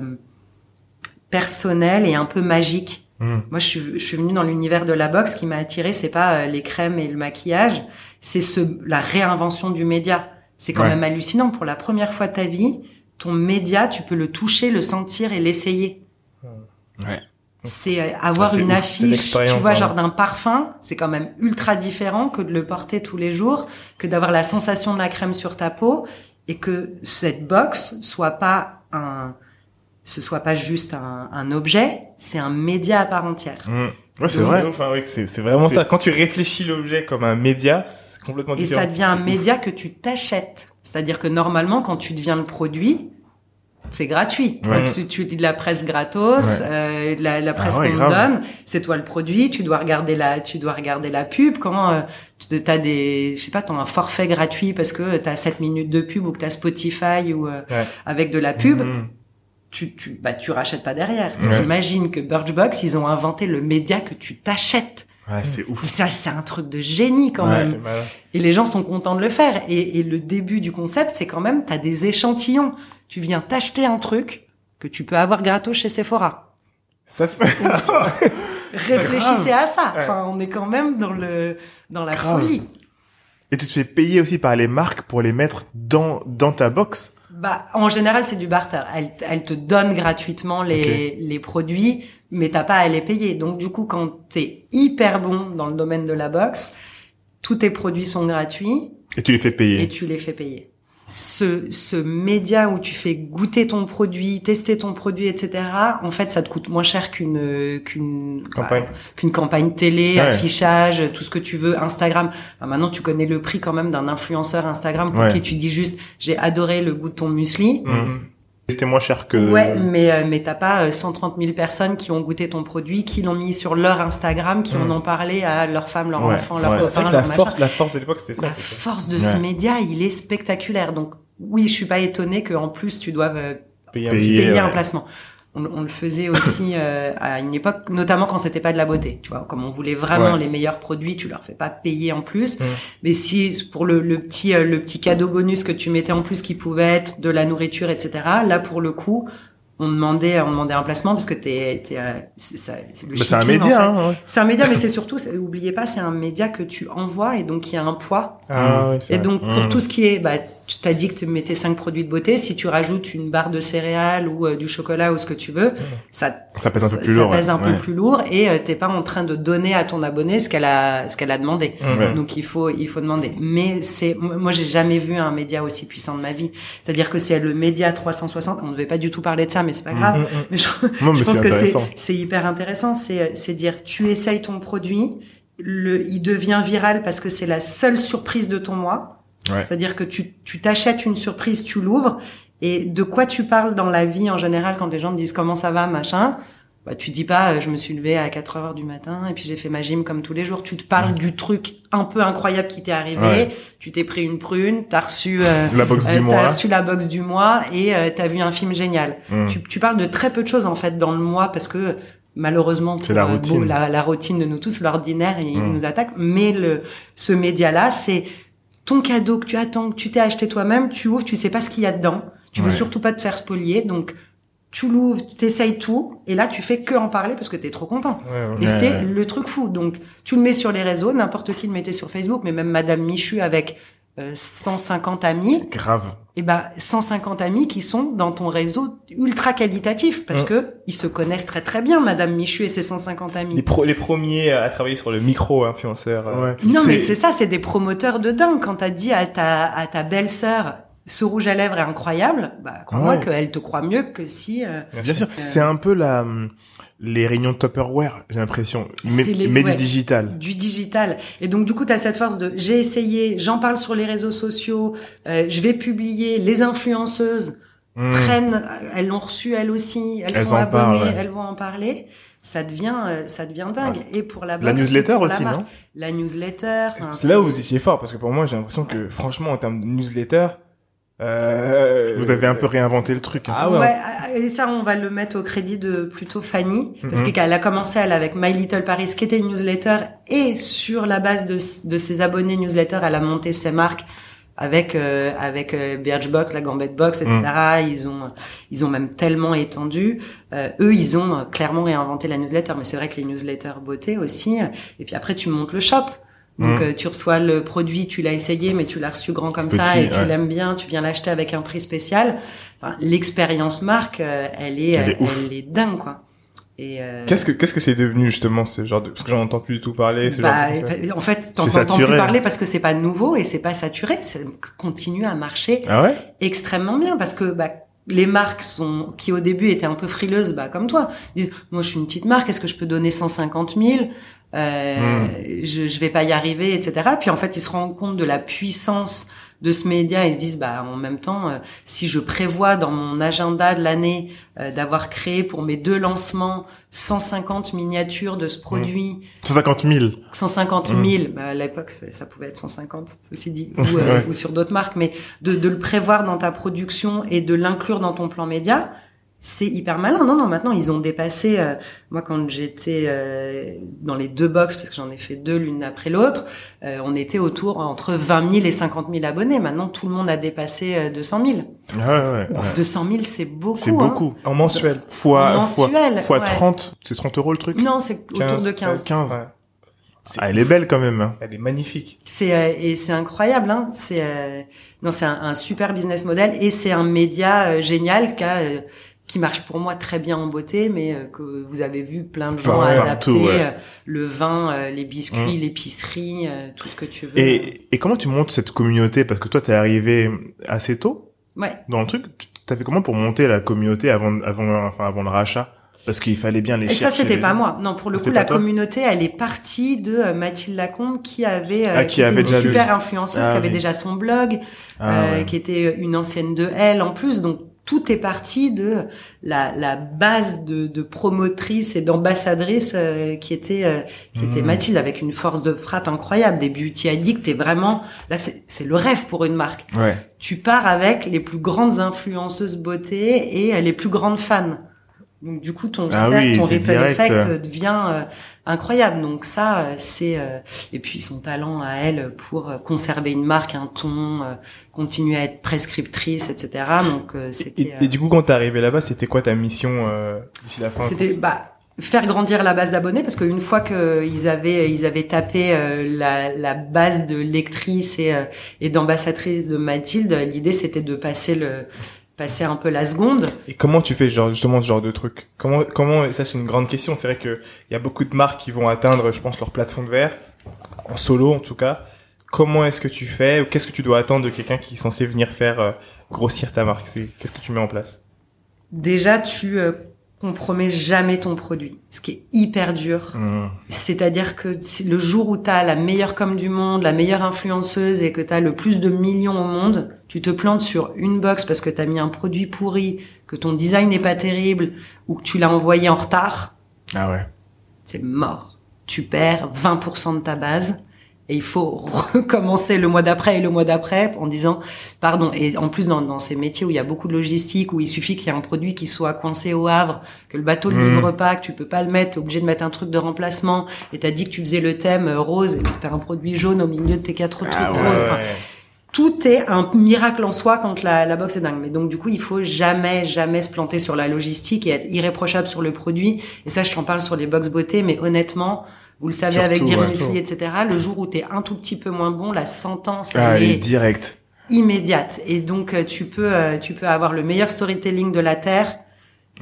personnel et un peu magique. Hmm. Moi, je suis, je suis venue dans l'univers de la boxe. Ce qui m'a attiré, c'est pas euh, les crèmes et le maquillage, c'est ce, la réinvention du média. C'est quand Ouais. même hallucinant. Pour la première fois de ta vie, ton média, tu peux le toucher, le sentir et l'essayer. Ouais. C'est euh, avoir une ouf. Affiche, tu vois, genre d'un parfum. C'est quand même ultra différent que de le porter tous les jours, que d'avoir la sensation de la crème sur ta peau et que cette box soit pas un, ce soit pas juste un, un objet, c'est un média à part entière. Hmm. Ouais, c'est vrai. Enfin, oui, c'est c'est vraiment ça. Quand tu réfléchis l'objet comme un média, c'est complètement Et différent. ça devient un ouf. média que tu t'achètes. C'est-à-dire que normalement, quand tu deviens le produit, c'est gratuit. Ouais. Tu, tu lis de la presse gratos, Ouais. euh, de la, la presse Ah ouais, qu'on te donne, c'est toi le produit. Tu dois regarder la, tu dois regarder la pub. Comment euh, tu as des, je sais pas, t'as un forfait gratuit parce que t'as 7 minutes de pub ou que t'as Spotify ou euh, Ouais. avec de la pub. Hmm. Tu, tu, bah, tu rachètes pas derrière. Ouais. T'imagines que Birchbox, ils ont inventé le média que tu t'achètes. Ouais, c'est ouf. Ça, c'est un truc de génie quand Ouais. même. Et les gens sont contents de le faire. Et, et le début du concept, c'est quand même, t'as des échantillons. Tu viens t'acheter un truc que tu peux avoir gratos chez Sephora. Ça, c'est... *laughs* Réfléchissez à ça. Ouais. Enfin, on est quand même dans le dans la Grave. folie. Et tu te fais payer aussi par les marques pour les mettre dans, dans ta box. Bah, en général, c'est du barter. Elle, elle te donne gratuitement les, les produits, mais t'as pas à les payer. Donc, du coup, quand t'es hyper bon dans le domaine de la boxe, tous tes produits sont gratuits. Et tu les fais payer. et tu les fais payer. Ce, ce média où tu fais goûter ton produit, tester ton produit, etc. En fait, ça te coûte moins cher qu'une qu'une Campagne. bah, qu'une campagne télé, Ouais. affichage, tout ce que tu veux, Instagram. Bah, maintenant, tu connais le prix quand même d'un influenceur Instagram pour Ouais. qui tu dis juste j'ai adoré le goût de ton muesli. Mhm. C'était moins cher que... Ouais, mais euh, mais t'as pas euh, 130 000 personnes qui ont goûté ton produit, qui l'ont mis sur leur Instagram, qui Mm. en ont parlé à leur femme, leur Ouais, enfant, leur ouais. copain, C'est vrai que leur la machin. force, la force de l'époque, c'était ça. La force de ce média, il est spectaculaire. Donc oui, je suis pas étonnée qu'en plus tu doives euh, Payer un Payer. petit payer ouais. un placement. On, on le faisait aussi *coughs* euh, à une époque, notamment quand c'était pas de la beauté. Tu vois, comme on voulait vraiment Ouais. les meilleurs produits, tu leur fais pas payer en plus. Mm. Mais si pour le, le petit euh, le petit cadeau bonus que tu mettais en plus, qui pouvait être de la nourriture, etc. Là, pour le coup, on demandait on demandait un placement parce que t'es t'es euh, c'est ça- c'est le Bah, c'est un en média, fait. hein, ouais. C'est un média, mais c'est surtout, c'est- oubliez pas, c'est un média que tu envoies et donc il y a un poids. Ah, oui, c'est Et vrai. donc pour Mm. tout ce qui est, bah, tu t'as dit que tu mettais cinq produits de beauté. Si tu rajoutes une barre de céréales ou euh, du chocolat ou ce que tu veux, ça Ça pèse un peu plus ça lourd, pèse ouais. un peu Ouais. plus lourd et euh, t'es pas en train de donner à ton abonné ce qu'elle a ce qu'elle a demandé. Ouais. Donc il faut il faut demander. Mais c'est moi j'ai jamais vu un média aussi puissant de ma vie. C'est-à-dire que c'est le média 360. On ne devait pas du tout parler de ça, mais c'est pas grave. Mm, mm. Mais je, Non, mais je pense que c'est hyper intéressant. C'est c'est dire tu essayes ton produit, le il devient viral parce que c'est la seule surprise de ton mois. Ouais. C'est-à-dire que tu tu t'achètes une surprise, tu l'ouvres et de quoi tu parles dans la vie en général quand les gens te disent comment ça va machin? Bah, tu dis pas euh, je me suis levé à 4 heures du matin et puis j'ai fait ma gym comme tous les jours. Tu te parles du truc un peu incroyable qui t'est arrivé. Ouais. Tu t'es pris une prune, t'as reçu euh, La box euh, du t'as mois. reçu la box du mois et euh, t'as vu un film génial. Mm. Tu, tu parles de très peu de choses en fait dans le mois parce que malheureusement C'est pour, la euh, routine. bon, la, la routine de nous tous, l'ordinaire, il Mm. nous attaque. Mais le ce média-là, c'est ton cadeau que tu attends, que tu t'es acheté toi-même, tu ouvres, tu sais pas ce qu'il y a dedans, tu veux surtout pas te faire spolier, donc tu l'ouvres, tu t'essayes tout, et là tu fais que en parler parce que t'es trop content. Ouais, ouais. Et Ouais, c'est ouais. le truc fou. Donc, tu le mets sur les réseaux, n'importe qui le mettait sur Facebook, mais même Madame Michu avec euh, 150 amis, Grave. et ben 150 amis qui sont dans ton réseau ultra qualitatif parce Mm. que ils se connaissent très très bien, Madame Michu et ses 150 amis. Les, pro- les premiers à travailler sur le micro-influenceur. euh, Ouais. Non, mais c'est ça, c'est des promoteurs de dingue. Quand t'as dit à ta, à ta belle-sœur, ce rouge à lèvres est incroyable, bah, crois-moi Ouais. qu'elle te croit mieux que si, euh, Bien sûr, c'est un peu la les réunions Tupperware, j'ai l'impression, mais, les- mais ouais. du digital. du digital. Et donc, du coup, t'as cette force de, j'ai essayé, j'en parle sur les réseaux sociaux, euh, je vais publier, les influenceuses Mm. prennent, euh, elles l'ont reçu elles aussi, elles, Elles sont abonnées, parlent, ouais. elles vont en parler. Ça devient, euh, ça devient dingue. Ah, et pour la La box, et newsletter pour la aussi, non? La newsletter. C'est là où vous étiez fort, parce que pour moi, j'ai l'impression que, franchement, en termes de newsletter, euh, Vous avez un peu réinventé le truc. hein. Ah ouais. Ouais, et ça, on va le mettre au crédit de plutôt Fanny, parce Mhm. qu'elle a commencé elle avec My Little Paris, qui était une newsletter, et sur la base de, de ses abonnés newsletter, elle a monté ses marques avec euh, avec euh, Birchbox, la Gambette Box, etc. Ils ont ils ont même tellement étendu. Euh, eux, ils ont clairement réinventé la newsletter, mais c'est vrai que les newsletters beauté aussi. Et puis après, tu montes le shop. Donc Mm. euh, tu reçois le produit, tu l'as essayé, mais tu l'as reçu grand comme ça et tu ouais. l'aimes bien, tu viens l'acheter avec un prix spécial. Enfin, L'expérience marque, euh, elle est, Elle est elle est dingue quoi. Euh, Qu'est-ce que qu'est-ce que c'est devenu justement ce genre de parce que j'en entends plus du tout parler ce bah, genre de... en fait, t'en entends plus parler parce que c'est pas nouveau et c'est pas saturé, ça continue à marcher Ah ouais? extrêmement bien parce que bah, les marques sont qui au début étaient un peu frileuses, bah comme toi, disent moi je suis une petite marque, est-ce que je peux donner 150 000 euh, Hmm. je, je vais pas y arriver, etc. Puis en fait ils se rendent compte de la puissance de ce média, ils se disent bah en même temps euh, si je prévois dans mon agenda de l'année euh, d'avoir créé pour mes deux lancements 150 miniatures de ce produit 150 000. 150 000, bah, à l'époque ça, ça pouvait être 150, ceci dit, ou, *laughs* euh, Ouais. ou sur d'autres marques, mais de, de le prévoir dans ta production et de l'inclure dans ton plan média, c'est hyper malin. Non, non, maintenant ils ont dépassé. euh, moi, quand j'étais euh, dans les deux box, parce que j'en ai fait deux l'une après l'autre, euh, on était autour entre 20 000 et 50 000 abonnés. Maintenant, tout le monde a dépassé euh, 200 000. Ah ouais, ouais. ouais. 200 000, c'est beaucoup. C'est hein. beaucoup. En mensuel. Fois, Mensuel, fois, fois ouais. 30. C'est 30 euros le truc? Non, c'est autour de 15. 15. Ouais. Ah, elle est belle quand même. hein. Elle est magnifique. C'est euh, et c'est incroyable, hein. C'est euh, non, c'est un, un super business model et c'est un média euh, génial qui a, euh, qui marche pour moi très bien en beauté, mais euh, que vous avez vu plein de gens Partout, adapter ouais. euh, le vin, euh, les biscuits, Mm. l'épicerie, tout ce que tu veux. Et, et comment tu montes cette communauté? Parce que toi, t'es arrivé assez tôt? Ouais. dans le truc. T'as fait comment pour monter la communauté avant, avant, enfin, avant le rachat? Parce qu'il fallait bien les Et ça, chercher. c'était les pas gens. moi. Non, pour le C'était coup, pas la communauté, elle est partie de Mathilde Lacombe, qui avait, euh, Ah, qui était avait une déjà super influenceuse, Ah, qui avait oui. déjà son blog, Ah, euh, ouais. qui était une ancienne de elle en plus. Donc tout est parti de la, la base de, de promotrice et d'ambassadrice euh, qui était euh, qui était Mhm. Mathilde avec une force de frappe incroyable, des beauty addicts. Et vraiment, là, c'est c'est le rêve pour une marque. Ouais. Tu pars avec les plus grandes influenceuses beauté et euh, les plus grandes fans. Donc du coup, ton Ah cercle, oui, ton ripple direct. effect devient euh, incroyable. Donc ça, euh, c'est euh, et puis son talent à elle pour euh, conserver une marque, un ton, euh, continuer à être prescriptrice, etc. Donc euh, Et, c'était et du coup, quand t'es arrivé là-bas, c'était quoi ta mission euh, d'ici la fin C'était bah faire grandir la base d'abonnés parce qu'une fois qu'ils avaient ils avaient tapé euh, la, la base de lectrices et, euh, et d'ambassadrices de Mathilde, l'idée c'était de passer le passer un peu la seconde. Et comment tu fais genre justement ce genre de truc? Comment comment ça c'est une grande question. C'est vrai que il y a beaucoup de marques qui vont atteindre, je pense, leur plafond de verre en solo en tout cas. Comment est-ce que tu fais ou qu'est-ce que tu dois attendre de quelqu'un qui est censé venir faire euh, grossir ta marque? C'est qu'est-ce que tu mets en place? Déjà tu euh, compromets jamais ton produit, ce qui est hyper dur. Mmh. C'est-à-dire que le jour où tu as la meilleure com du monde, la meilleure influenceuse et que tu as le plus de millions au monde, tu te plantes sur une box parce que tu as mis un produit pourri, que ton design n'est pas terrible ou que tu l'as envoyé en retard, Ah ouais. c'est mort. Tu perds 20% de ta base et il faut recommencer le mois d'après et le mois d'après en disant pardon. Et en plus dans, dans ces métiers où il y a beaucoup de logistique, où il suffit qu'il y ait un produit qui soit coincé au Havre, que le bateau ne Mhm. livre pas, que tu peux pas le mettre, t'es obligé de mettre un truc de remplacement et t'as dit que tu faisais le thème euh, rose et que t'as un produit jaune au milieu de tes quatre trucs Ah ouais. roses. Enfin, tout est un miracle en soi quand la, la box est dingue. Mais donc du coup, il faut jamais, jamais se planter sur la logistique et être irréprochable sur le produit. Et ça, je t'en parle sur les box beauté, mais honnêtement, vous le savez Surtout, avec Dear ouais. Etc. Le jour où t'es un tout petit peu moins bon, la sentence Ah, elle est est direct. immédiate. Et donc euh, tu peux, euh, tu peux avoir le meilleur storytelling de la terre.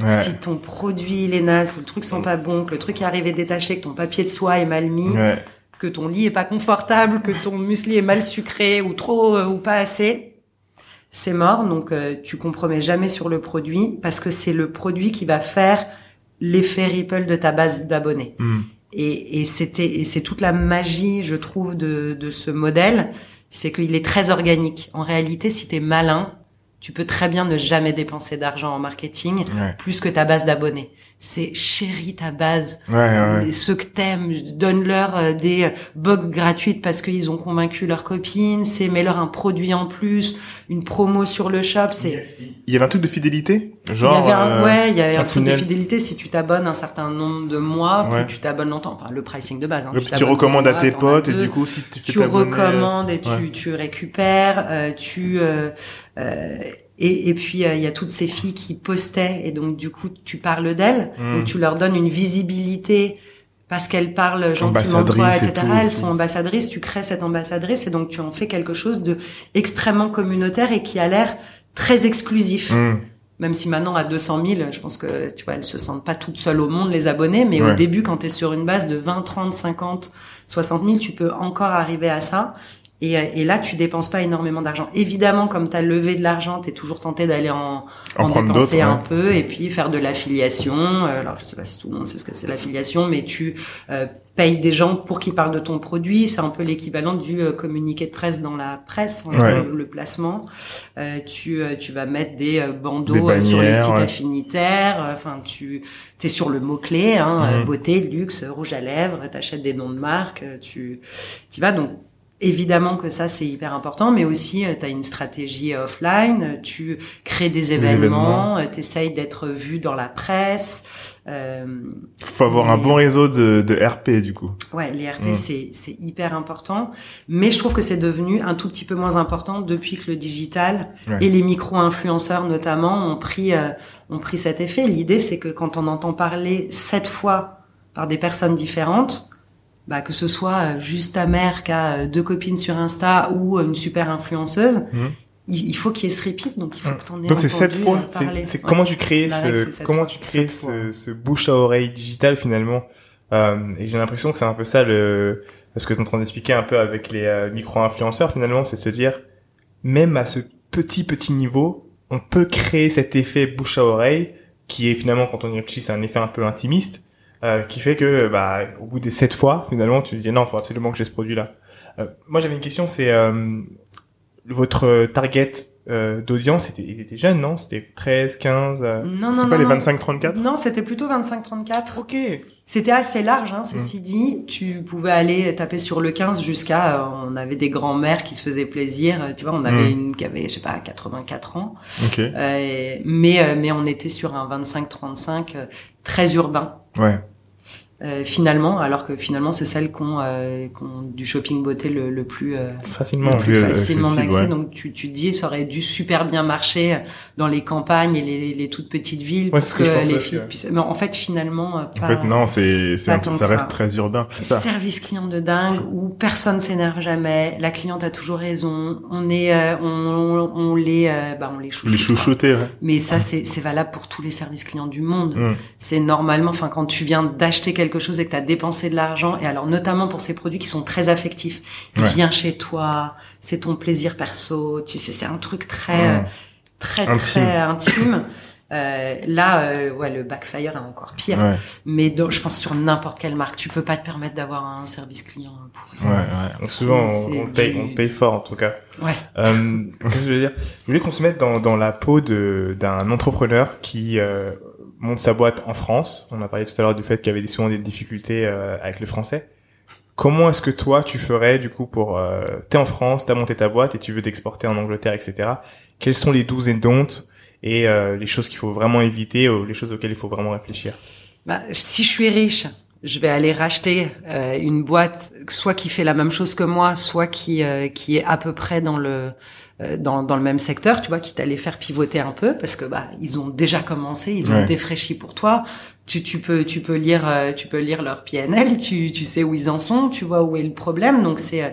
Ouais. Si ton produit il est naze, que le truc sent pas bon, que le truc est arrivé détaché, que ton papier de soie est mal mis, Ouais. Que ton lit est pas confortable, que ton muesli est mal sucré ou trop euh, ou pas assez, c'est mort. Donc euh, tu compromets jamais sur le produit parce que c'est le produit qui va faire l'effet ripple de ta base d'abonnés. Mmh. Et, et c'était et c'est toute la magie, je trouve, de, de ce modèle, c'est qu'il est très organique. En réalité, si t'es malin, tu peux très bien ne jamais dépenser d'argent en marketing Ouais. plus que ta base d'abonnés. C'est chéris ta base. Ouais, ouais. Ceux que t'aimes, donne-leur euh, des euh, box gratuites parce qu'ils ont convaincu leurs copines. C'est mets-leur un produit en plus, une promo sur le shop. C'est Il y avait un truc de fidélité il Genre. y avait un, euh, ouais, il y avait un, un truc de tunnel. fidélité. Si tu t'abonnes un certain nombre de mois, Ouais. plus tu t'abonnes longtemps. Enfin, le pricing de base. Hein, tu t'abonnes recommandes à tes potes et deux. du coup si tu fais tu euh, recommandes et tu, ouais. tu récupères, euh, tu euh, euh, et, et puis euh, il y a toutes ces filles qui postaient et donc du coup tu parles d'elles, Mm. donc tu leur donnes une visibilité parce qu'elles parlent gentiment de toi, et etc. Elles aussi. sont ambassadrices, tu crées cette ambassadrice et donc tu en fais quelque chose de extrêmement communautaire et qui a l'air très exclusif. Mmh. Même si maintenant à 200 000, je pense que tu vois, elles se sentent pas toutes seules au monde les abonnés, mais Ouais. au début, quand tu es sur une base de 20, 30, 50, 60 000, tu peux encore arriver à ça. Et, euh, et là, tu dépenses pas énormément d'argent. Évidemment, comme tu as levé de l'argent, tu es toujours tenté d'aller en, En dépenser un ouais. peu et puis faire de l'affiliation. Euh, Alors, je sais pas si tout le monde sait ce que c'est l'affiliation, mais tu euh, payes des gens pour qu'ils parlent de ton produit. C'est un peu l'équivalent du euh, communiqué de presse dans la presse, hein, Ouais. le, le placement. Euh, tu, euh, tu vas mettre des Des bandeaux sur les sites ouais. affinitaires. Enfin, tu es sur le mot-clé, hein, Mhm. beauté, luxe, rouge à lèvres, t'achètes des noms de marques, tu y vas. Donc, évidemment que ça, c'est hyper important, mais aussi, tu as une stratégie euh, offline, euh, tu crées des événements, tu essayes d'être vu dans la presse. Euh, Faut avoir un bon réseau de, de RP du coup. Ouais, les RP, Mm. c'est, c'est hyper important. Mais je trouve que c'est devenu un tout petit peu moins important depuis que le digital Ouais. et les micro-influenceurs notamment ont pris, euh, ont pris cet effet. L'idée, c'est que quand on entend parler sept fois par des personnes différentes, bah, que ce soit euh, juste ta mère qui a euh, deux copines sur Insta ou euh, une super influenceuse, Mhm. il, il faut qu'il y ait ce repeat, donc il faut Mhm. que t'en aies Donc c'est sept fois. C'est, Ouais. comment tu crées règle, ce, comment fois. tu crées ce, ce bouche à oreille digital finalement. Euh, et j'ai l'impression que c'est un peu ça le, ce que tu es en train d'expliquer un peu avec les euh, micro-influenceurs finalement, c'est de se dire, même à ce petit petit niveau, on peut créer cet effet bouche à oreille qui est finalement quand on y réfléchit, c'est un effet un peu intimiste. Euh, qui fait que bah au bout des sept fois finalement tu te dis non faut absolument que j'ai ce produit là moi j'avais une question c'est euh, votre target euh, d'audience, c'était, ils étaient jeunes, non? C'était 13, 15. euh, Non, non, C'est non, pas les non. 25-34 Non, c'était plutôt 25-34. Ok. C'était assez large, hein, ceci dit. Tu pouvais aller taper sur le 15 jusqu'à... euh, on avait des grands-mères qui se faisaient plaisir. euh, Tu vois, on avait Mm. une qui avait, je sais pas, 84 ans. Ok. Euh, mais, euh, mais on était sur un 25-35 euh, très urbain. Ouais. Euh, finalement, alors que finalement c'est celle qu'on euh, qu'on- du shopping beauté le, le plus euh, Facilement. le plus Plus facilement accessible, accès. ouais. Donc tu tu dis ça aurait dû super bien marcher dans les campagnes et les, les toutes petites villes Ouais, pour que pensais les filles puissent. Mais en fait finalement euh, En pas. fait, non, c'est, c'est pas ça que reste ça. très urbain. C'est ça. Service client de dingue où personne s'énerve jamais, la cliente a toujours raison, on est, euh, on, on les, euh, bah on les chouchoute. Les quoi. chouchoutés, ouais. Mais ça c'est c'est valable pour tous les services clients du monde. Mm. C'est normalement, enfin, quand tu viens d'acheter quelque chose et que tu as dépensé de l'argent, et alors notamment pour ces produits qui sont très affectifs, il Ouais. vient chez toi, c'est ton plaisir perso, tu sais, c'est un truc très, très, Intime. très intime. Euh, là, euh, ouais, le backfire est encore pire. Ouais, Mais dans- je pense sur n'importe quelle marque, tu peux pas te permettre d'avoir un service client pourri. ouais, ouais. Donc souvent, on, on paye, du- on paye fort en tout cas. Ouais. Euh, Qu'est-ce que je veux dire? Je voulais qu'on se mette dans, dans la peau d'un entrepreneur qui monte sa boîte en France. On a parlé tout à l'heure du fait qu'il y avait souvent des difficultés euh, avec le français. Comment est-ce que toi tu ferais du coup pour euh, t'es en France, t'as monté ta boîte et tu veux t'exporter en Angleterre, etc. Quels sont les do's et don'ts et euh, les choses qu'il faut vraiment éviter ou les choses auxquelles il faut vraiment réfléchir? Bah, si je suis riche, je vais aller racheter euh, une boîte, soit qui fait la même chose que moi, soit qui euh, qui est à peu près dans le dans, dans le même secteur, tu vois, qui t'allait faire pivoter un peu parce que bah ils ont déjà commencé, ils ont Ouais. défraîchi pour toi. Tu, tu peux tu peux lire euh, tu peux lire leur PNL, tu tu sais où ils en sont, tu vois où est le problème. Donc c'est euh,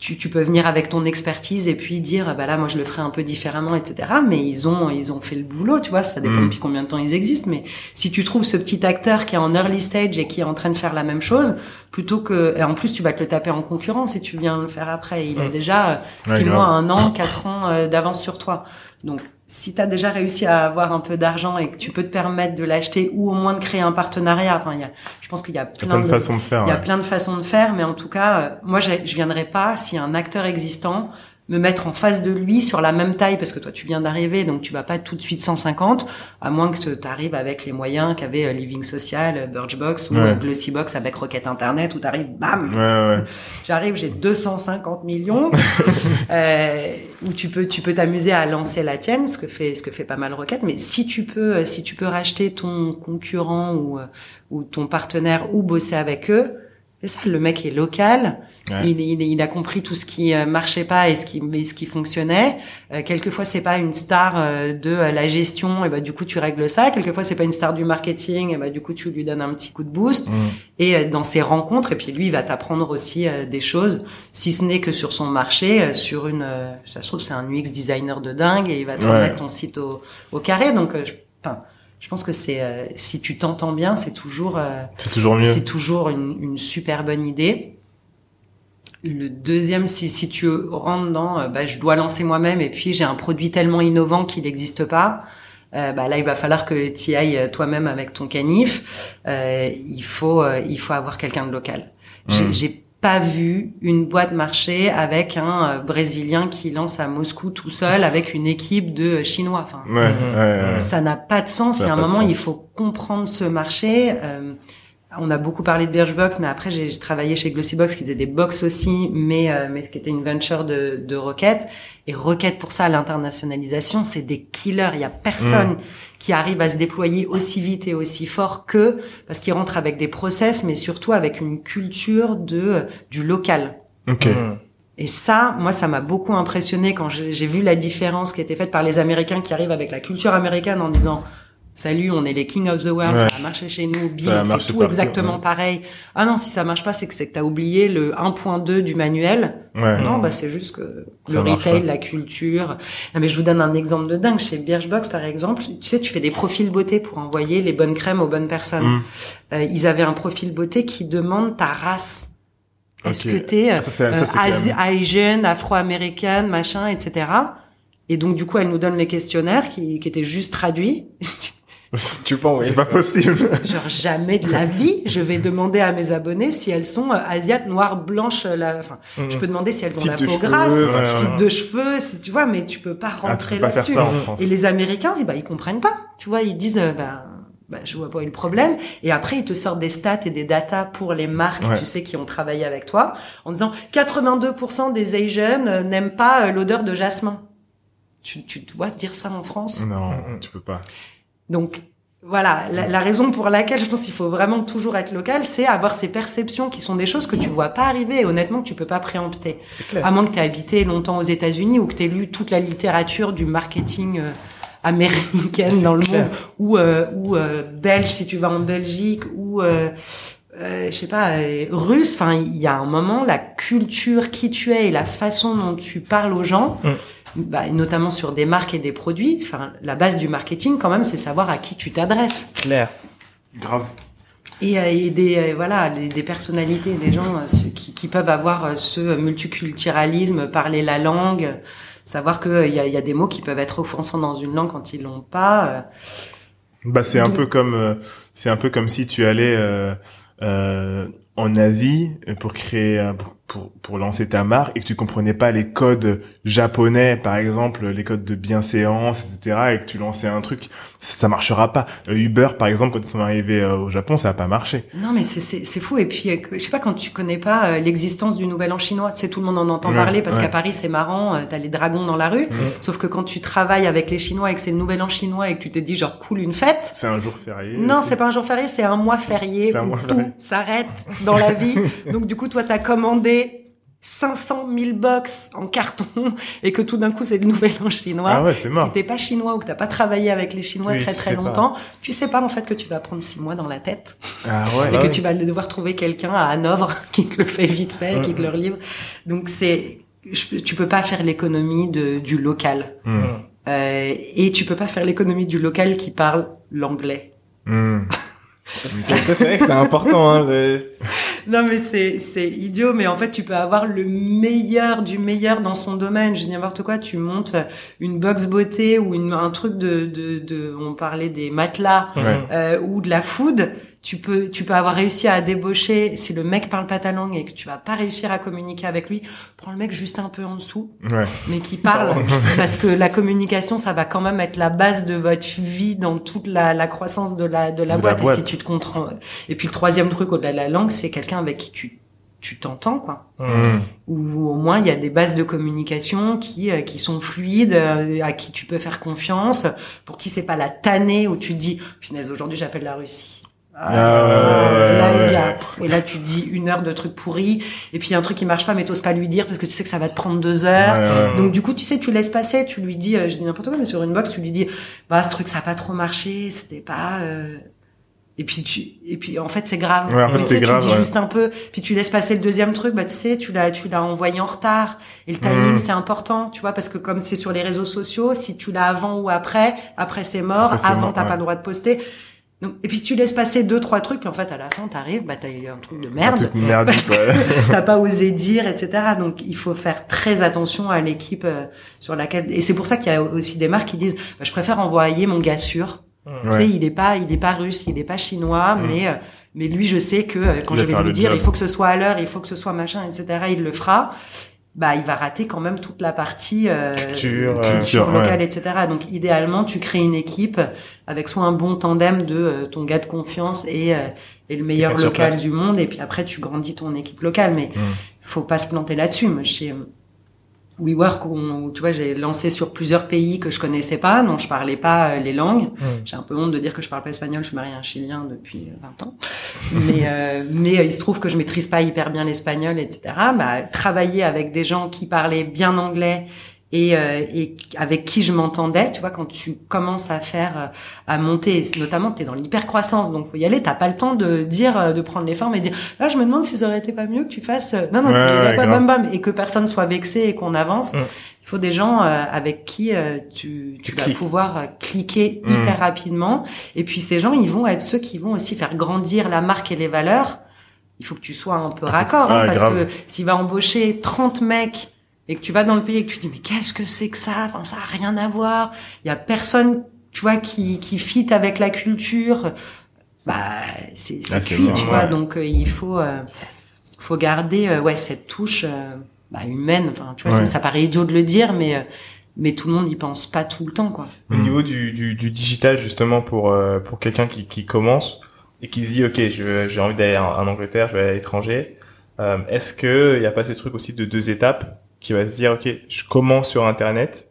tu, tu peux venir avec ton expertise et puis dire bah là moi je le ferai un peu différemment etc mais ils ont ils ont fait le boulot tu vois ça dépend Mm. depuis combien de temps ils existent mais si tu trouves ce petit acteur qui est en early stage et qui est en train de faire la même chose plutôt que et en plus tu vas te le taper en concurrence et tu viens le faire après il a Mm. déjà euh, Ouais, six grave. mois un an quatre ans euh, d'avance sur toi donc si tu as déjà réussi à avoir un peu d'argent et que tu peux te permettre de l'acheter ou au moins de créer un partenariat enfin il y a je pense qu'il y a Il y a plein, de de façons de faire. il y a ouais. plein de façons de faire, mais en tout cas, euh, moi, je viendrai pas si un acteur existant me mettre en face de lui sur la même taille, parce que toi, tu viens d'arriver, donc tu vas pas tout de suite 150, à moins que tu arrives avec les moyens qu'avait euh, Living Social, euh, Birchbox ou Ouais. euh, Glossybox avec Rocket Internet, où tu arrives, bam, Ouais, ouais. *laughs* j'arrive, j'ai 250 millions, *laughs* euh, où tu peux, tu peux t'amuser à lancer la tienne, ce que fait, ce que fait pas mal Rocket. Mais si tu peux, si tu peux racheter ton concurrent ou, ou ton partenaire ou bosser avec eux, c'est ça, le mec est local, Ouais. il, il, il a compris tout ce qui euh, marchait pas et ce qui, mais ce qui fonctionnait. Euh, quelquefois, c'est pas une star euh, de euh, la gestion, et bah du coup tu règles ça. Quelquefois, c'est pas une star du marketing, et bah du coup tu lui donnes un petit coup de boost Mm. et euh, dans ses rencontres et puis lui il va t'apprendre aussi euh, des choses si ce n'est que sur son marché euh, sur une euh, ça se trouve c'est un UX designer de dingue et il va te Ouais. remettre ton site au, au carré donc euh, je, je pense que c'est euh, si tu t'entends bien c'est toujours euh, C'est toujours mieux. c'est toujours une, une super bonne idée le deuxième si si tu rentres dans euh, bah, je dois lancer moi-même et puis j'ai un produit tellement innovant qu'il n'existe pas euh, bah là il va falloir que tu ailles euh, toi-même avec ton canif euh, il faut euh, il faut avoir quelqu'un de local Mm. j'ai pas vu une boîte marché avec un euh, brésilien qui lance à Moscou tout seul avec une équipe de euh, chinois enfin Ouais, ouais, Mhm. ouais. ça n'a pas de sens. Et à un moment, il faut comprendre ce marché. Euh, on a beaucoup parlé de Birchbox, mais après, j'ai travaillé chez Glossybox, qui faisait des box aussi, mais, euh, mais qui était une venture de, de Rocket. Et Rocket, pour ça, l'internationalisation, c'est des killers. Il y a personne qui arrive à se déployer aussi vite et aussi fort que parce qu'ils rentrent avec des process, mais surtout avec une culture de du local. Ok. Hmm. Et ça, moi, ça m'a beaucoup impressionné quand j'ai j'ai vu la différence qui était faite par les Américains qui arrivent avec la culture américaine en disant Salut, on est les king of the world, Ouais. ça a marché chez nous, a on fait tout partout, exactement ouais. pareil. Ah non, si ça marche pas, c'est que c'est que t'as oublié le 1.2 du manuel. Ouais. Non, bah c'est juste que Ça le marche retail, la culture. Non mais je vous donne un exemple de dingue. Chez Birchbox, par exemple, tu sais, tu fais des profils beauté pour envoyer les bonnes crèmes aux bonnes personnes. Mm. Euh, ils avaient un profil beauté qui demande ta race. Est-ce que t'es euh, Ça, ça, euh, Asian, afro-américaine, machin, etc. Et donc du coup, elle nous donne les questionnaires qui, qui étaient juste traduits. *laughs* *laughs* tu penses, c'est pas possible. *laughs* Genre jamais de la vie, je vais demander à mes abonnés si elles sont euh, asiates, noires, blanches. La... Enfin, je peux demander si elles ont Type la de peau cheveux, grasse, ouais, type ouais. de cheveux, si tu vois, mais tu peux pas Ah, tu rentrer peux pas faire là-dessus. ça en France. Et les Américains, ils, bah, ils comprennent pas. Tu vois, ils disent, euh, bah, bah, je vois pas où est le problème. Et après, ils te sortent des stats et des datas pour les marques, Ouais. tu sais, qui ont travaillé avec toi, en disant 82% des Asians euh, n'aiment pas euh, l'odeur de jasmin. Tu, tu te vois dire ça en France? Non, Mm, tu peux pas. Donc voilà, la, la raison pour laquelle je pense qu'il faut vraiment toujours être local, c'est avoir ces perceptions qui sont des choses que tu vois pas arriver et honnêtement que tu peux pas préempter. C'est clair. À moins que tu aies habité longtemps aux États-Unis ou que tu aies lu toute la littérature du marketing euh, américaine dans le monde ou euh, ou euh, belge si tu vas en Belgique ou euh, euh, je sais pas euh, russe. Enfin, il y a un moment la culture qui tu es et la façon dont tu parles aux gens. Mm. Bah, notamment sur des marques et des produits. Enfin, la base du marketing, quand même, c'est savoir à qui tu t'adresses. Clair. Grave. Et, euh, et des euh, voilà des, des personnalités, des gens euh, ceux qui, qui peuvent avoir ce multiculturalisme, parler la langue, savoir que il y y a des mots qui peuvent être offensants dans une langue quand ils l'ont pas. Bah c'est un peu comme euh, c'est un peu comme si tu allais euh, euh, en Asie pour créer un- pour, pour pour lancer ta marque et que tu comprenais pas les codes japonais par exemple les codes de bienséance etc et que tu lançais un truc ça marchera pas Euh, Uber par exemple quand ils sont arrivés euh, au Japon ça a pas marché Non, mais c'est fou. Et puis, euh, je sais pas quand tu connais pas l'existence du Nouvel An chinois. Tu sais, tout le monde en entend Ouais, parler parce ouais. qu'à Paris c'est marrant. T'as les dragons dans la rue. Sauf que quand tu travailles avec les Chinois et que c'est le Nouvel An chinois et que tu te dis genre cool une fête. c'est un jour férié Non, c'est pas un jour férié, c'est un mois férié où mois tout s'arrête dans la vie. *laughs* Donc du coup, toi, t'as commandé 500 000 box en carton *laughs* et que tout d'un coup, c'est le nouvel an chinois. ah ouais c'est mort Si t'es pas chinois ou que t'as pas travaillé avec les Chinois Oui, très très sais pas. longtemps, tu sais pas en fait que tu vas prendre six mois dans la tête ah et ouais Bah que oui. tu vas devoir trouver quelqu'un à Hanovre *laughs* qui te le fait vite fait, qui te le livre. Donc c'est, tu peux pas faire l'économie de du local. Hmm. Euh, et tu peux pas faire l'économie du local qui parle l'anglais. Hmm. Ça, *laughs* ça, c'est vrai que c'est important. Hein, Non mais c'est c'est idiot mais en fait tu peux avoir le meilleur du meilleur dans son domaine je dis n'importe quoi tu montes une box beauté ou une, un truc de, de de on parlait des matelas Ouais. euh, ou de la food tu peux tu peux avoir réussi à débaucher si le mec parle pas ta langue et que tu vas pas réussir à communiquer avec lui prends le mec juste un peu en dessous ouais. mais qui parle *laughs* parce que la communication ça va quand même être la base de votre vie dans toute la, la croissance de la de la, De la boîte, boîte. et si tu te comprends et puis le troisième truc au-delà de la langue c'est quelqu'un avec qui tu tu t'entends quoi. Hmm. ou au moins il y a des bases de communication qui euh, qui sont fluides euh, à qui tu peux faire confiance pour qui c'est pas la tannée où tu te dis punaise aujourd'hui j'appelle la Russie Ah, ouais, là, ouais, il y a- ouais. et là tu dis une heure de trucs pourris. Et puis il y a un truc qui marche pas mais t'oses pas lui dire parce que tu sais que ça va te prendre deux heures. Ouais, donc du coup tu sais tu laisses passer tu lui dis euh, je dis n'importe quoi mais sur une box tu lui dis bah ce truc ça a pas trop marché c'était pas euh, et puis tu et puis en fait c'est grave. Ouais, en fait, tu c'est sais, grave, tu dis ouais. juste un peu. Puis tu laisses passer le deuxième truc bah tu sais tu l'as tu l'as envoyé en retard. Et le timing Mm. c'est important tu vois parce que comme c'est sur les réseaux sociaux si tu l'as avant ou après après c'est mort. Après, avant t'as ouais. pas le droit de poster donc, et puis tu laisses passer deux trois trucs puis en fait à la fin t'arrives bah t'as eu un truc de Un merde truc merdique, parce ouais. que *laughs* *laughs* t'as pas osé dire, etc. Donc il faut faire très attention à l'équipe euh, sur laquelle. Et c'est pour ça qu'il y a aussi des marques qui disent, bah, je préfère envoyer mon gars sûr. Tu Ouais. sais, il est pas, il est pas russe, il est pas chinois, Mm. mais euh, mais lui, je sais que euh, quand Il je vais lui le dire, job. il faut que ce soit à l'heure, il faut que ce soit machin, etc. Il le fera. Bah, il va rater quand même toute la partie euh, Culture, euh, ouais. locale, etc. Donc, idéalement, tu crées une équipe avec soit un bon tandem de euh, ton gars de confiance et, euh, et le meilleur local du monde, et puis après, tu grandis ton équipe locale. Mais Mm. faut pas se planter là-dessus. Moi, WeWork, on- tu vois, j'ai lancé sur plusieurs pays que je connaissais pas, dont je parlais pas euh, les langues. Mm. J'ai un peu honte de dire que je parle pas espagnol, je suis mariée à un Chilien depuis euh, 20 ans. Mais, euh, mais euh, il se trouve que je maîtrise pas hyper bien l'espagnol, etc. Bah, travailler avec des gens qui parlaient bien anglais et, euh, et avec qui je m'entendais, tu vois, quand tu commences à faire, euh, à monter, notamment tu es dans l'hypercroissance, donc faut y aller, t'as pas le temps de dire, euh, de prendre les formes et dire, là je me demande si ça aurait été pas mieux que tu fasses, euh, non non, Ouais, ouais, bam, grave. bam, bam, et que personne soit vexé et qu'on avance. Il faut des gens euh, avec qui euh, tu, tu, Tu vas cliques. pouvoir cliquer Mm. hyper rapidement. Et puis ces gens, ils vont être ceux qui vont aussi faire grandir la marque et les valeurs. Il faut que tu sois un peu raccord, hein, ah, parce grave. que s'il va embaucher 30 mecs et que tu vas dans le pays et que tu dis mais qu'est-ce que c'est que ça? Enfin ça a rien à voir. Il y a personne tu vois, qui qui fit avec la culture, bah c'est c'est Ah, c'est cuit, tu vois. Donc euh, il faut euh, faut garder euh, ouais cette touche euh, bah, humaine. Enfin, tu vois, Ouais. ça, ça paraît idiot de le dire, mais euh, mais tout le monde y pense pas tout le temps, quoi. Au Mm. niveau du, du, du digital, justement, pour, euh, pour quelqu'un qui, qui commence et qui se dit, OK, je- j'ai envie d'aller en, en Angleterre, je vais aller à l'étranger, euh, est-ce que il y a pas ce truc aussi de deux étapes? Qui va se dire, OK, je commence sur Internet,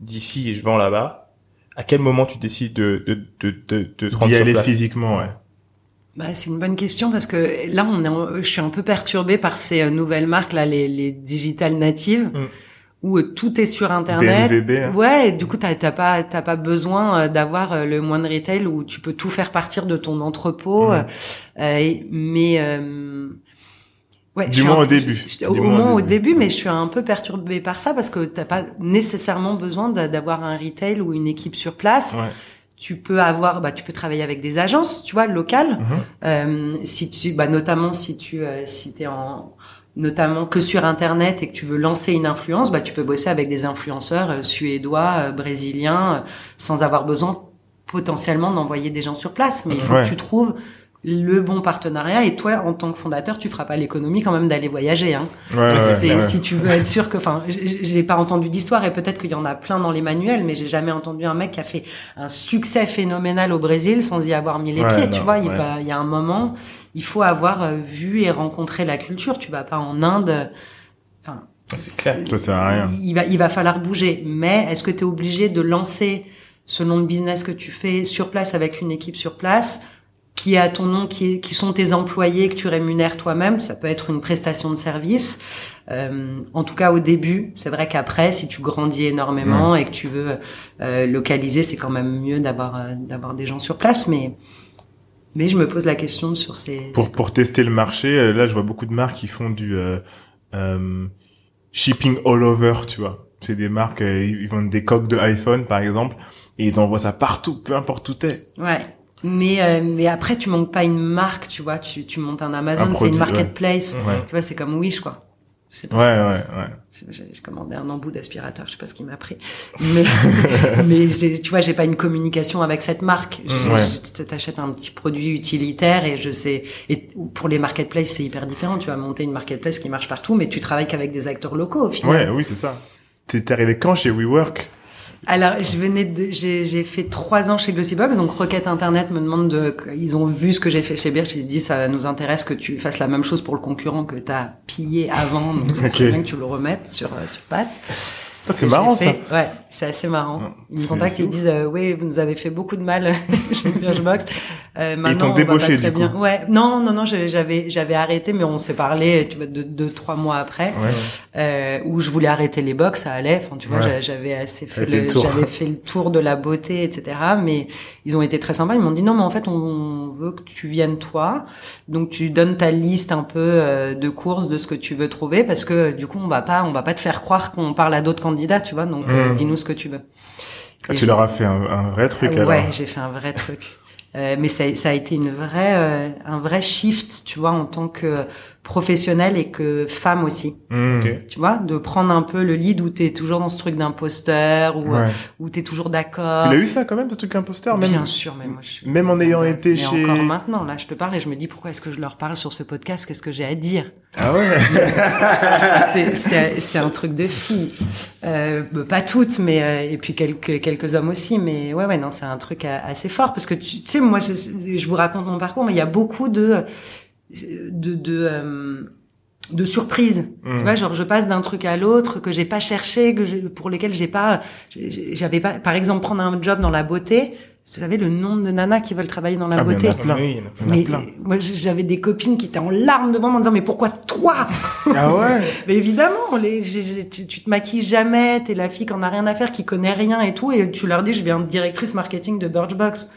d'ici et je vends là-bas. À quel moment tu décides de, de, de, de, de te rendre D'y aller place physiquement, ouais. Bah, c'est une bonne question parce que là, on est, en- je suis un peu perturbée par ces euh, nouvelles marques là, les, les digital natives, Mm. où euh, tout est sur internet. DNVB. hein. Ouais, et du coup, t'as t'as pas, t'as pas besoin euh, d'avoir le moindre retail où tu peux tout faire partir de ton entrepôt. Mhm. euh, mais euh, ouais, Du moins au début. je- Du Au, moins au début. début, mais je suis un peu perturbée par ça parce que t'as pas nécessairement besoin d'a- d'avoir un retail ou une équipe sur place. Ouais. Tu peux avoir, bah, tu peux travailler avec des agences, tu vois, locales. Mhm. Euh, si tu, bah, notamment si tu, euh, si t'es en, notamment que sur internet et que tu veux lancer une influence, bah, tu peux bosser avec des influenceurs euh, suédois, brésiliens, sans avoir besoin potentiellement d'envoyer des gens sur place. Mais il faut Ouais. que tu trouves le bon partenariat et toi, en tant que fondateur, tu feras pas l'économie quand même d'aller voyager, hein. Ouais, ouais, C'est- ouais. Si tu veux être sûr que, enfin, j'ai pas entendu d'histoire et peut-être qu'il y en a plein dans les manuels, mais j'ai jamais entendu un mec qui a fait un succès phénoménal au Brésil sans y avoir mis les pieds. non, tu vois, il ouais. va, il y a un moment, il faut avoir euh, vu et rencontré la culture. Tu vas pas en Inde. Enfin, C'est clair. Ça sert à rien. Il va, il va falloir bouger. Mais est-ce que tu es obligé de lancer selon le business que tu fais sur place avec une équipe sur place? Qui est à ton nom, qui, est, qui sont tes employés que tu rémunères toi-même. Ça peut être une prestation de service. Euh, en tout cas, au début, c'est vrai qu'après, si tu grandis énormément et que tu veux euh, localiser, c'est quand même mieux d'avoir euh, d'avoir des gens sur place. Mais mais je me pose la question sur ces. Pour, pour tester le marché, euh, là, je vois beaucoup de marques qui font du euh, shipping all over, tu vois. C'est des marques, ils vendent des coques de iPhone, par exemple, et ils envoient ça partout, peu importe où t'es. Ouais. Mais euh, mais après, tu montes pas une marque, tu vois. Tu tu montes un Amazon, Un c'est une marketplace. Ouais. Tu vois, c'est comme Wish, quoi. Pas. Ouais, ouais, ouais. J'ai commandé un embout d'aspirateur, je sais pas ce qu'il m'a pris. Mais, *laughs* mais tu vois, j'ai pas une communication avec cette marque. Ouais. T'achètes un petit produit utilitaire et je sais. Et pour les marketplaces, c'est hyper différent. Tu vas monter une marketplace qui marche partout, mais tu travailles qu'avec des acteurs locaux au final. Ouais, oui, c'est ça. T'es arrivé quand chez WeWork? Alors, je venais de, j'ai, fait trois ans chez Glossybox, donc Requête Internet me demande de, ils ont vu ce que j'ai fait chez Birch, ils se disent, ça nous intéresse que tu fasses la même chose pour le concurrent que t'as pillé avant, donc ça serait Ok. bien que tu le remettes sur, euh, sur patte. C'est marrant, ça. Ouais, c'est assez marrant. Ouais, Ils me contactent ils disent euh, oui, vous nous avez fait beaucoup de mal *laughs* chez Birchbox. Euh, maintenant, t'ont on va débauché, du bien. coup. Ouais, non, non, non, j'avais j'avais arrêté, mais on s'est parlé, tu vois, deux, deux, trois mois après, Ouais. euh, où je voulais arrêter les box, ça allait. Enfin, tu vois, j'avais assez fait, le, j'avais *laughs* fait le tour de la beauté, etc. Mais ils ont été très sympas. Ils m'ont dit non, mais en fait, on veut que tu viennes toi. Donc tu donnes ta liste un peu euh, de courses de ce que tu veux trouver, parce que du coup, on va pas, on va pas te faire croire qu'on parle à d'autres candidats, tu vois. Donc euh, Mm. dis-nous ce que tu veux. Ah, tu leur as fait un, un vrai truc, alors. Ouais, j'ai fait un vrai truc. Euh, mais ça, ça a été une vraie, euh, un vrai shift, tu vois, en tant que professionnelle et que femme aussi. Hmm. Ok. Tu vois, de prendre un peu le lead où t'es toujours dans ce truc d'imposteur, où, Ouais. où t'es toujours d'accord. Il a eu ça quand même, ce truc imposteur, même. Bien sûr, mais moi je suis... même en ayant été mais chez- encore maintenant, là, je te parle et je me dis pourquoi est-ce que je leur parle sur ce podcast? Qu'est-ce que j'ai à dire? Ah ouais. *laughs* C'est- C'est c'est un truc de fille. Euh, bah, pas toutes, mais euh, et puis quelques quelques hommes aussi. Mais ouais, ouais, non, c'est un truc a- assez fort parce que tu, tu sais, moi, je, je vous raconte mon parcours, mais il y a beaucoup de de de, euh, de surprises. Mm. Tu vois, genre je passe d'un truc à l'autre que j'ai pas cherché, que je, pour lesquels j'ai pas, j'avais pas, par exemple, prendre un job dans la beauté. Vous savez le nombre de nanas qui veulent travailler dans la Ah, mais beauté. il y en a plein. Oui, il y en a plein. Mais moi, j'avais des copines qui étaient en larmes devant moi en disant mais pourquoi toi? Ah ouais? *laughs* mais évidemment, les, j'ai- tu, tu te maquilles jamais, t'es la fille qui en a rien à faire, qui connaît rien et tout, et tu leur dis, je viens de directrice marketing de Birchbox.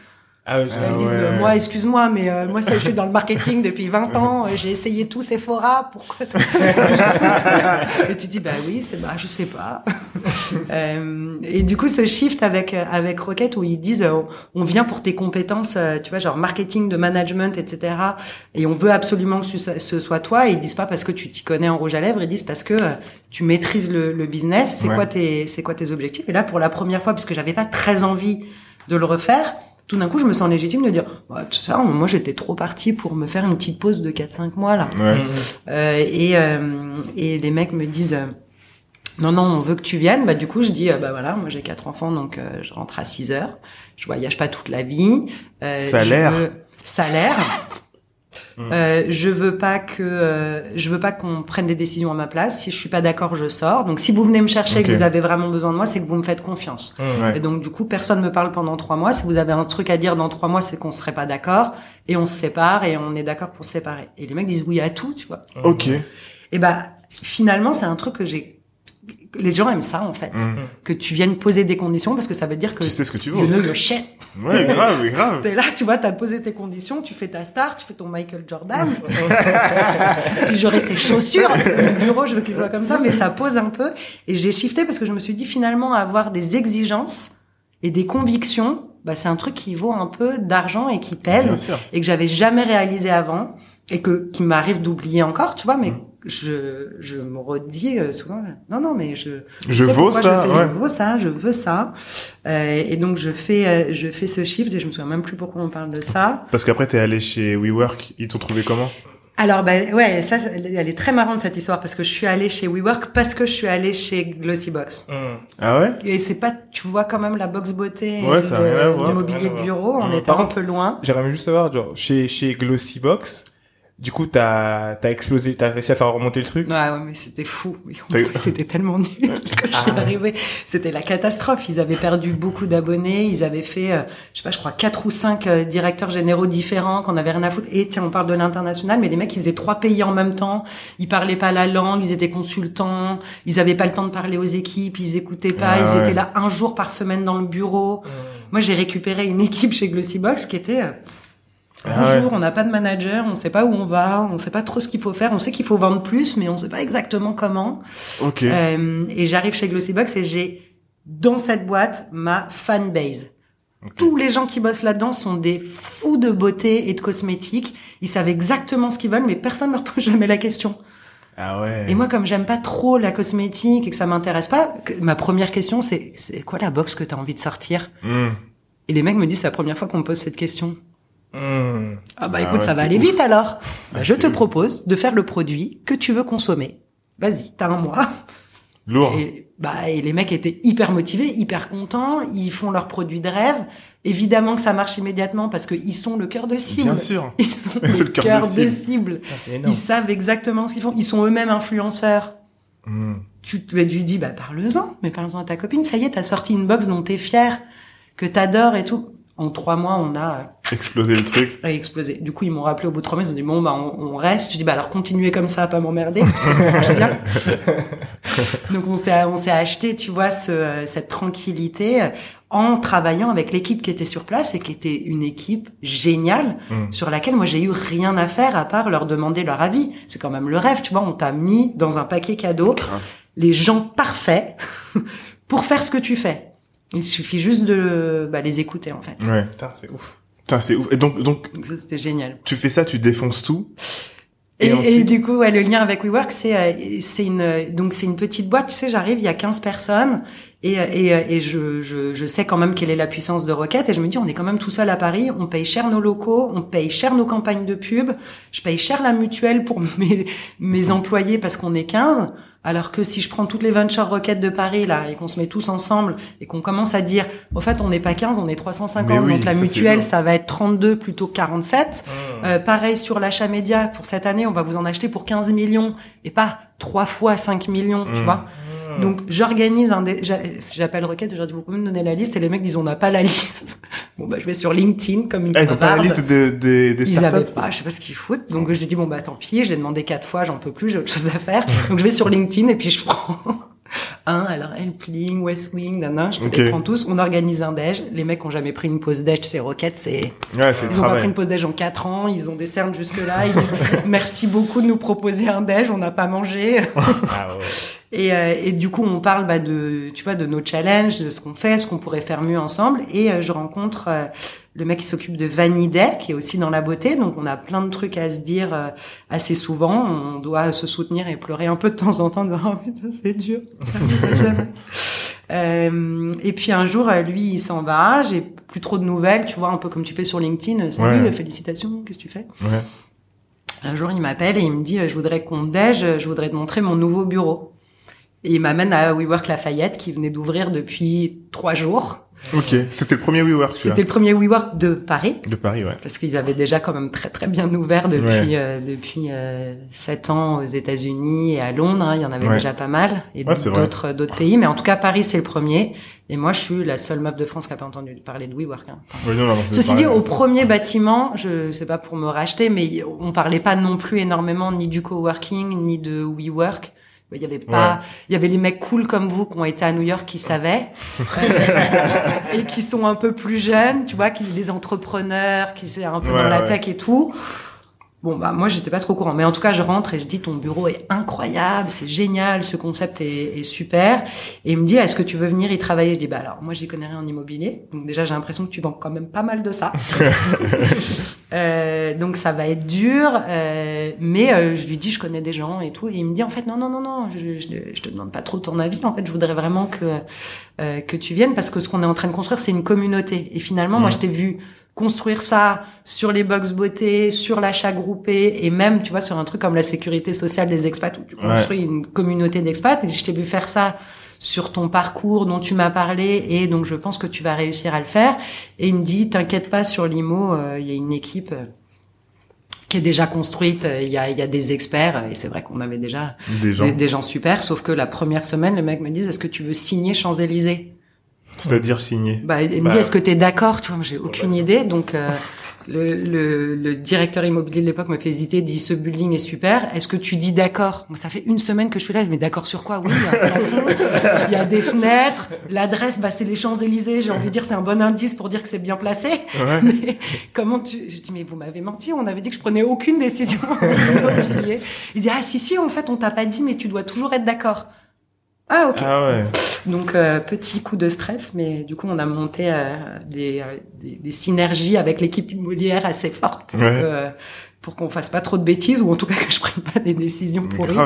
Ah Elles Ah disent, ouais. euh, moi, excuse-moi, mais euh, moi, ça, je suis dans le marketing depuis 20 *laughs* ans, euh, j'ai essayé tout Sephora, pourquoi *laughs* Et tu dis, bah oui, c'est bah, je sais pas. *laughs* Euh, et du coup, ce shift avec avec Rocket où ils disent, euh, on vient pour tes compétences, euh, tu vois, genre marketing, de management, etc. Et on veut absolument que ce, soit toi. Et ils disent pas parce que tu t'y connais en rouge à lèvres, ils disent parce que euh, tu maîtrises le, le business. C'est Ouais. quoi tes c'est quoi tes objectifs Et là, pour la première fois, parce que j'avais pas très envie de le refaire, tout d'un coup, je me sens légitime de dire, bah, tout ça, moi, j'étais trop partie pour me faire une petite pause de 4-5 mois, là. Ouais. Euh, et, euh, et les mecs me disent, euh, non, non, on veut que tu viennes. Bah, du coup, je dis, bah voilà, moi, j'ai quatre enfants, donc euh, je rentre à 6 heures. Je voyage pas toute la vie. Euh, Salaire. je Salaire. Euh, je veux pas que euh, je veux pas qu'on prenne des décisions à ma place. Si je suis pas d'accord, je sors. Donc si vous venez me chercher et Ok. que vous avez vraiment besoin de moi, c'est que vous me faites confiance. Ouais. Et donc du coup, personne me parle pendant trois mois. Si vous avez un truc à dire dans trois mois, c'est qu'on serait pas d'accord et on se sépare et on est d'accord pour se séparer. Et les mecs disent oui à tout, tu vois. Ok. Et bah finalement, c'est un truc que j'ai. Les gens aiment ça en fait, Mm. que tu viennes poser des conditions parce que ça veut dire que Tu sais ce que tu you veux. know your shit. Ouais, grave, grave. T'es là, tu vois, t'as posé tes conditions, tu fais ta star, tu fais ton Michael Jordan. *laughs* *laughs* Puis j'aurai ses chaussures. Le bureau, je veux qu'il soit comme ça, mais ça pose un peu. Et j'ai shifté parce que je me suis dit finalement avoir des exigences et des convictions, bah, c'est un truc qui vaut un peu d'argent et qui pèse Bien sûr. et que j'avais jamais réalisé avant et que qui m'arrive d'oublier encore, tu vois, mais Mm. Je je me redis euh, souvent non non mais je Je sais vaux ça, je, fais, ouais. je vaux ça je veux ça Euh, et donc je fais euh, je fais ce shift et je me souviens même plus pourquoi on parle de ça Parce qu'après, t'es allé chez WeWork. Ils t'ont trouvé comment? Alors ben ouais ça elle est très marrante cette histoire parce que je suis allée chez WeWork parce que je suis allée chez Glossybox Hum. Ah ouais? Et c'est pas tu vois quand même la box beauté Ouais, ça a le- rien de voir. bureau on Par un peu loin J'aimerais juste savoir, genre, chez, chez Glossybox, du coup, t'as, t'as explosé, t'as réussi à faire remonter le truc. Ouais, ouais, mais c'était fou. C'était tellement nul *laughs* quand je suis Ah. arrivée. C'était la catastrophe. Ils avaient perdu beaucoup d'abonnés. Ils avaient fait, euh, je sais pas, je crois quatre ou cinq euh, directeurs généraux différents qu'on avait rien à foutre. Et tiens, on parle de l'international, mais les mecs, ils faisaient trois pays en même temps. Ils parlaient pas la langue. Ils étaient consultants. Ils avaient pas le temps de parler aux équipes. Ils écoutaient pas. Ah ils ouais. étaient là un jour par semaine dans le bureau. Moi, j'ai récupéré une équipe chez Glossybox qui était euh, Ah Bonjour, ouais. on n'a pas de manager, on sait pas où on va, on sait pas trop ce qu'il faut faire, on sait qu'il faut vendre plus, mais on sait pas exactement comment. Ok. Euh, et j'arrive chez Glossybox et j'ai dans cette boîte ma fanbase. Tous les gens qui bossent là-dedans sont des fous de beauté et de cosmétiques. Ils savent exactement ce qu'ils veulent, mais personne leur pose *laughs* jamais la question. Ah ouais. Et moi, comme j'aime pas trop la cosmétique et que ça m'intéresse pas, ma première question c'est c'est quoi la box que t'as envie de sortir? Hmm. Et les mecs me disent c'est la première fois qu'on me pose cette question. Hum. Ah bah Ah écoute, ouais, ça va aller ouf. vite alors. Bah, je te ouf. propose de faire le produit que tu veux consommer. Vas-y, t'as un mois. Lourd. Et, bah, et les mecs étaient hyper motivés, hyper contents. Ils font leur produit de rêve. Évidemment que ça marche immédiatement parce qu'ils sont le cœur de cible. Bien sûr. *laughs* Ils sont *laughs* le le cœur de de cible. Putain, c'est Ils savent exactement ce qu'ils font. Ils sont eux-mêmes influenceurs. Hmm. Tu tu lui dis, bah, parle-en. Mais parle-en à ta copine. Ça y est, t'as sorti une box dont t'es fier, que t'adores et tout. En trois mois, on a Exploser le truc. explosé. Du coup, ils m'ont rappelé au bout de trois mois, ils ont dit bon bah on, on reste. Je dis bah alors continuez comme ça, à pas m'emmerder. *laughs* *laughs* Donc on s'est on s'est acheté, tu vois, ce, cette tranquillité euh, en travaillant avec l'équipe qui était sur place et qui était une équipe géniale Mm. sur laquelle moi j'ai eu rien à faire à part leur demander leur avis. C'est quand même le rêve, tu vois. On t'a mis dans un paquet cadeau les gens parfaits *laughs* pour faire ce que tu fais. Il suffit juste de bah, les écouter en fait. Ouais. Putain, c'est ouf. Putain, c'est ouf. Et donc, donc, c'était génial. tu fais ça, tu défonces tout. Et, Et et ensuite du coup, ouais, le lien avec WeWork, c'est euh, c'est une donc c'est une petite boîte. Tu sais, j'arrive, il y a 15 personnes et et, euh, et je, je je sais quand même quelle est la puissance de Rocket et je me dis on est quand même tout seul à Paris, on paye cher nos locaux, on paye cher nos campagnes de pub, je paye cher la mutuelle pour *laughs* mes mes employés parce qu'on est 15. Alors que si je prends toutes les ventures Rocket de Paris là et qu'on se met tous ensemble et qu'on commence à dire, au fait, on n'est pas 15, on est 350, Mais oui, donc la mutuelle, ça va être 32 plutôt que 47. Hum. Euh, pareil sur l'achat média pour cette année, on va vous en acheter pour 15 millions et pas trois fois 5 millions, tu Mm. vois. Hum. Donc j'organise un dé... j'a- j'appelle Requête et je leur dis vous pouvez me donner la liste et les mecs disent on n'a pas la *laughs* liste. Bon bah je vais sur LinkedIn comme une Ah, ils ont pas la liste de, de- des Ils avaient pas, je sais pas ce qu'ils foutent. Donc je dis bon bah tant pis, je l'ai demandé quatre fois, j'en peux plus, j'ai autre chose à faire. Donc je vais sur LinkedIn et puis je prends *laughs* un, alors Helpling, West Wing, nana, je Ok. les prends tous, on organise un déj. Les mecs ont jamais pris une pause déj, c'est Rocket, c'est Ouais, c'est ils ont pas pris une pause déj en 4 ans, ils ont des cernes jusque là, ils disent *laughs* merci beaucoup de nous proposer un déj, on n'a pas mangé. Ah ouais. *laughs* Et, euh, et du coup, on parle bah, de, tu vois, de nos challenges, de ce qu'on fait, ce qu'on pourrait faire mieux ensemble. Et euh, je rencontre euh, le mec qui s'occupe de Vaniday, qui est aussi dans la beauté. Donc, on a plein de trucs à se dire euh, assez souvent. On doit se soutenir et pleurer un peu de temps en temps. en Oh putain, c'est dur. *laughs* Euh, et puis un jour, lui, il s'en va. J'ai plus trop de nouvelles, tu vois, un peu comme tu fais sur LinkedIn. Salut, félicitations, qu'est-ce que tu fais? Ouais. Un jour, il m'appelle et il me dit, je voudrais qu'on déj, je voudrais te montrer mon nouveau bureau. Et il m'amène à WeWork Lafayette qui venait d'ouvrir depuis trois jours. Ok, c'était le premier WeWork. C'était le premier WeWork de Paris. De Paris, ouais. Parce qu'ils avaient déjà quand même très très bien ouvert depuis euh, depuis euh, sept ans aux États-Unis et à Londres. Hein, il y en avait déjà pas mal et d'autres d'autres pays. Mais en tout cas, Paris c'est le premier. Et moi, je suis la seule meuf de France qui a pas entendu parler de WeWork. Hein. Ceci dit, au premier bâtiment, je sais pas pour me racheter, mais on parlait pas non plus énormément ni du coworking ni de WeWork. Il y avait pas, il y avait les mecs cool comme vous qui ont été à New York qui savaient. *laughs* Et qui sont un peu plus jeunes, tu vois, qui des entrepreneurs, qui sont un peu dans la tech et tout. Bon bah moi j'étais pas trop courant, mais en tout cas je rentre et je dis ton bureau est incroyable, c'est génial, ce concept est, est, super. Et il me dit est-ce que tu veux venir y travailler? Je dis bah alors moi j'y connais rien en immobilier, donc déjà j'ai l'impression que tu vends quand même pas mal de ça. *laughs* euh, donc ça va être dur, euh, mais euh, je lui dis je connais des gens et tout, et il me dit en fait non non non non, je, je, je te demande pas trop ton avis, en fait je voudrais vraiment que euh, que tu viennes parce que ce qu'on est en train de construire c'est une communauté. Et finalement moi je t'ai vu construire ça sur les box beauté, sur l'achat groupé et même, tu vois, sur un truc comme la sécurité sociale des expats où tu construis une communauté d'expats. Et je t'ai vu faire ça sur ton parcours dont tu m'as parlé et donc je pense que tu vas réussir à le faire. Et il me dit, t'inquiète pas sur l'IMO, euh, il y a une équipe euh, qui est déjà construite, euh, il y a, y a des experts et c'est vrai qu'on avait déjà des gens. Des, gens super, sauf que la première semaine, le mec me dit, est-ce que tu veux signer Champs-Élysées? C'est-à-dire signer. Bah, il me dit, bah, est-ce que tu es d'accord Tu vois, j'ai aucune idée. Donc, euh, le, le, le, directeur immobilier de l'époque m'a fait hésiter, dit, ce building est super. Est-ce que tu dis d'accord? Moi, ça fait une semaine que je suis là. Mais d'accord sur quoi? Oui, il y, a des fenêtres. L'adresse, bah, c'est les Champs-Élysées. J'ai envie de dire, c'est un bon indice pour dire que c'est bien placé. *laughs* Mais comment tu... Je dis, mais vous m'avez menti. On avait dit que je prenais aucune décision *laughs* immobilier. Il dit, ah si, si, en fait, on t'a pas dit, mais tu dois toujours être d'accord. Ah ok. Ah ouais. Donc euh, petit coup de stress, mais du coup on a monté euh, des, euh, des, des, synergies avec l'équipe immobilière assez fortes pour que, pour qu'on fasse pas trop de bêtises ou en tout cas que je prenne pas des décisions pourries.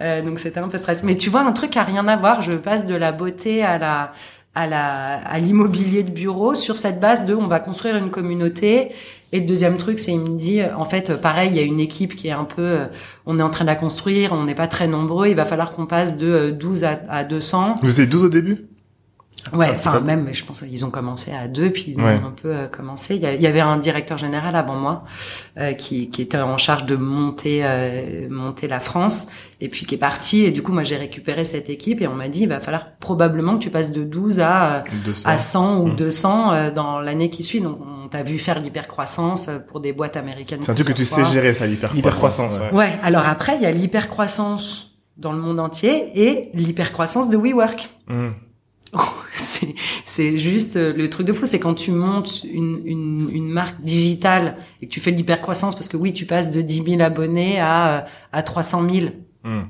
Euh, donc c'était un peu stress. Mais tu vois un truc qui a rien à voir. Je passe de la beauté à la à la à l'immobilier de bureau sur cette base de on va construire une communauté. Et le deuxième truc c'est il me dit en fait pareil il y a une équipe qui est un peu on est en train de la construire on n'est pas très nombreux il va falloir qu'on passe de 12 à, à 200 vous étiez 12 au début? Ouais, enfin même, je pense qu'ils ont commencé à deux, puis ils ont un peu euh, commencé. Il y, avait un directeur général avant moi euh, qui, qui, était en charge de monter euh, monter la France, et puis qui est parti. Et du coup, moi, j'ai récupéré cette équipe et on m'a dit, il va falloir probablement que tu passes de 12 à 200. à 100 ou 200 mmh. dans l'année qui suit. Donc, on t'a vu faire l'hypercroissance pour des boîtes américaines. C'est un truc que tu sais gérer, ça, l'hypercroissance. Ouais. ouais. Alors après, il y a l'hypercroissance dans le monde entier et l'hypercroissance de WeWork. Mmh. *laughs* c'est juste euh, le truc de fou, c'est quand tu montes une, une, une, marque digitale et que tu fais de l'hypercroissance, parce que oui, tu passes de 10 000 abonnés à, à 300 000. Hmm.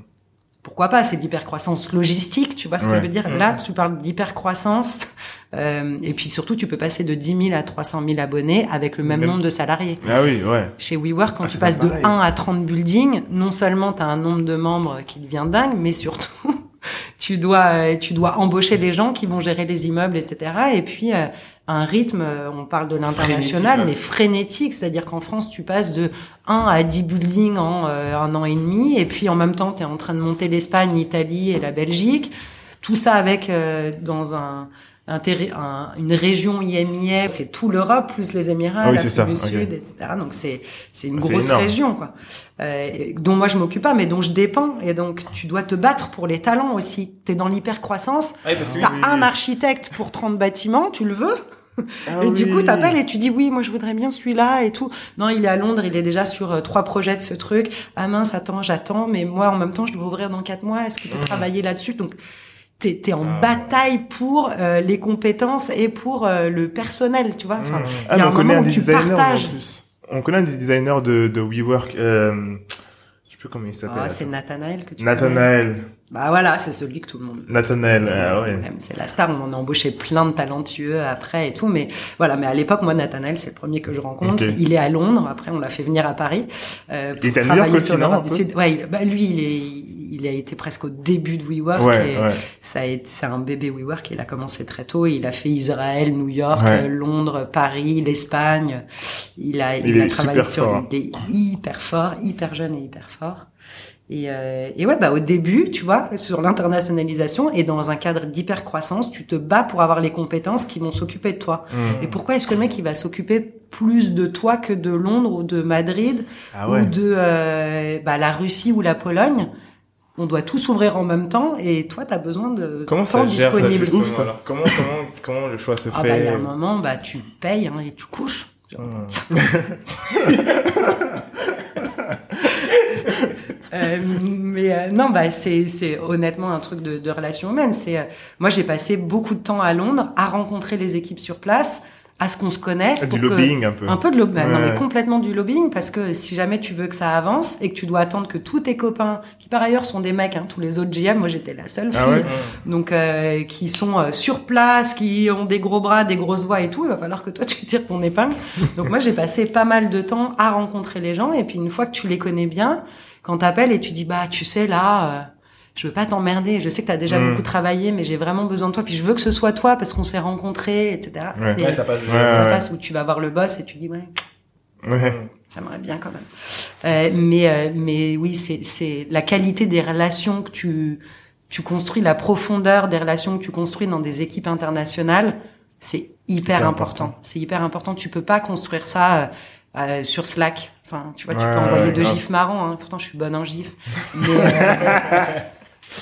Pourquoi pas? C'est de l'hypercroissance logistique, tu vois ce que je veux dire? Là, tu parles d'hypercroissance, *laughs* euh, et puis surtout, tu peux passer de 10 000 à 300 000 abonnés avec le même, nombre de salariés. Ah oui, ouais. Chez WeWork, quand ah, tu passes de 1 à 30 buildings, non seulement tu as un nombre de membres qui devient dingue, mais surtout tu dois euh, tu dois embaucher des gens qui vont gérer les immeubles, etc. Et puis euh, un rythme, euh, on parle de l'international, mais frénétique, c'est-à-dire qu'en France, tu passes de 1 à 10 buildings en un an et demi, et puis en même temps, tu es en train de monter l'Espagne, l'Italie et la Belgique. Tout ça avec dans un un, une région IMIA, c'est tout l'Europe plus les Émirats, ah oui, l'Afrique du Sud, etc. Donc c'est c'est une ah, grosse région quoi, euh, dont moi je m'occupe pas, mais dont je dépends. Et donc tu dois te battre pour les talents aussi. T'es dans l'hypercroissance. Ah, T'as un architecte pour 30 bâtiments, tu le veux ah et du coup, t'appelles et tu dis oui, moi je voudrais bien celui-là et tout. Non, il est à Londres, il est déjà sur euh, trois projets de ce truc. Ah mince, attends, j'attends, mais moi en même temps, je dois ouvrir dans quatre mois. Est-ce que tu peux mmh. travailler là-dessus? Donc t'es es en ah, bataille pour euh, les compétences et pour euh, le personnel, tu vois. Enfin, ah, y a un on connaît un designer en plus. On connaît un des designers de, de WeWork. Euh, je sais plus comment il s'appelle. Ah, c'est Nathanael que tu Nathanael. Bah voilà, c'est celui que tout le monde. Nathanael, ah, ouais. C'est la star. On en a embauché plein de talentueux après et tout, mais voilà. Mais à l'époque, moi, Nathanael, c'est le premier que je rencontre. Il est à Londres. Après, on l'a fait venir à Paris. Euh, pour il est à New York aussi, non Ouais, bah, lui, il est il a été presque au début de WeWork. Ouais, et ouais. ça a été, c'est un bébé WeWork. Il a commencé très tôt. Il a fait Israël, New York, Ouais. Londres, Paris, l'Espagne. Il a, Il a est travaillé sur, fort. il est hyper fort, hyper jeune et hyper fort. Et, euh, et ouais, bah au début, tu vois, sur l'internationalisation et dans un cadre d'hyper croissance, tu te bats pour avoir les compétences qui vont s'occuper de toi. Mm. Et pourquoi est-ce que le mec il va s'occuper plus de toi que de Londres ou de Madrid Ah ou de euh, bah, la Russie ou la Pologne? On doit tous s'ouvrir en même temps et toi tu as besoin de Comment ça temps gère ça, disponible. justement, ouf, ça. alors Comment, comment, comment le choix se Ah fait bah il y a un moment bah tu payes hein, et tu couches. Hmm. Euh, mais euh, non, bah c'est c'est honnêtement un truc de, de relation humaine. C'est euh, moi j'ai passé beaucoup de temps à Londres à rencontrer les équipes sur place, à ce qu'on se connaisse. Du pour que- lobbying un peu. Un peu de lobbying, non Ouais. mais complètement du lobbying parce que si jamais tu veux que ça avance et que tu dois attendre que tous tes copains, qui par ailleurs sont des mecs, hein, tous les autres GM, moi j'étais la seule fille, Ah ouais *laughs* donc euh, qui sont euh, sur place, qui ont des gros bras, des grosses voix et tout, il va falloir que toi tu tires ton épingle. Donc moi j'ai passé pas mal de temps à rencontrer les gens et puis une fois que tu les connais bien, quand t'appelles et tu dis bah tu sais là. euh, je veux pas t'emmerder, je sais que t'as déjà Mm. beaucoup travaillé, mais j'ai vraiment besoin de toi. Puis je veux que ce soit toi parce qu'on s'est rencontrés, etc. Ouais. C'est- Ouais, ça passe ça ouais. passe où tu vas voir le boss et tu dis ouais, Ouais. J'aimerais bien quand même. Euh, mais euh, mais oui, c'est c'est la qualité des relations que tu tu construis, la profondeur des relations que tu construis dans des équipes internationales, c'est hyper important. important. C'est hyper important. Tu peux pas construire ça euh, euh, sur Slack. Enfin, tu vois, tu Ouais, peux envoyer ouais, deux grave. gifs marrants. Hein. Pourtant, je suis bonne en gif. *laughs* Mais, euh,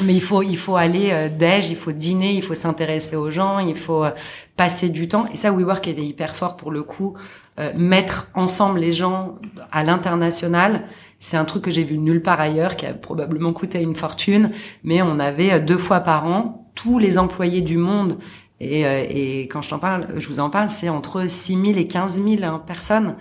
mais il faut il faut aller euh, déj, il faut dîner, il faut s'intéresser aux gens, il faut euh, passer du temps. Et ça, WeWork était hyper fort pour le coup. Euh, mettre ensemble les gens à l'international, c'est un truc que j'ai vu nulle part ailleurs, qui a probablement coûté une fortune. Mais on avait euh, deux fois par an tous les employés du monde. Et, euh, et quand je t'en parle, je vous en parle, c'est entre 6 000 et 15 000 hein, personnes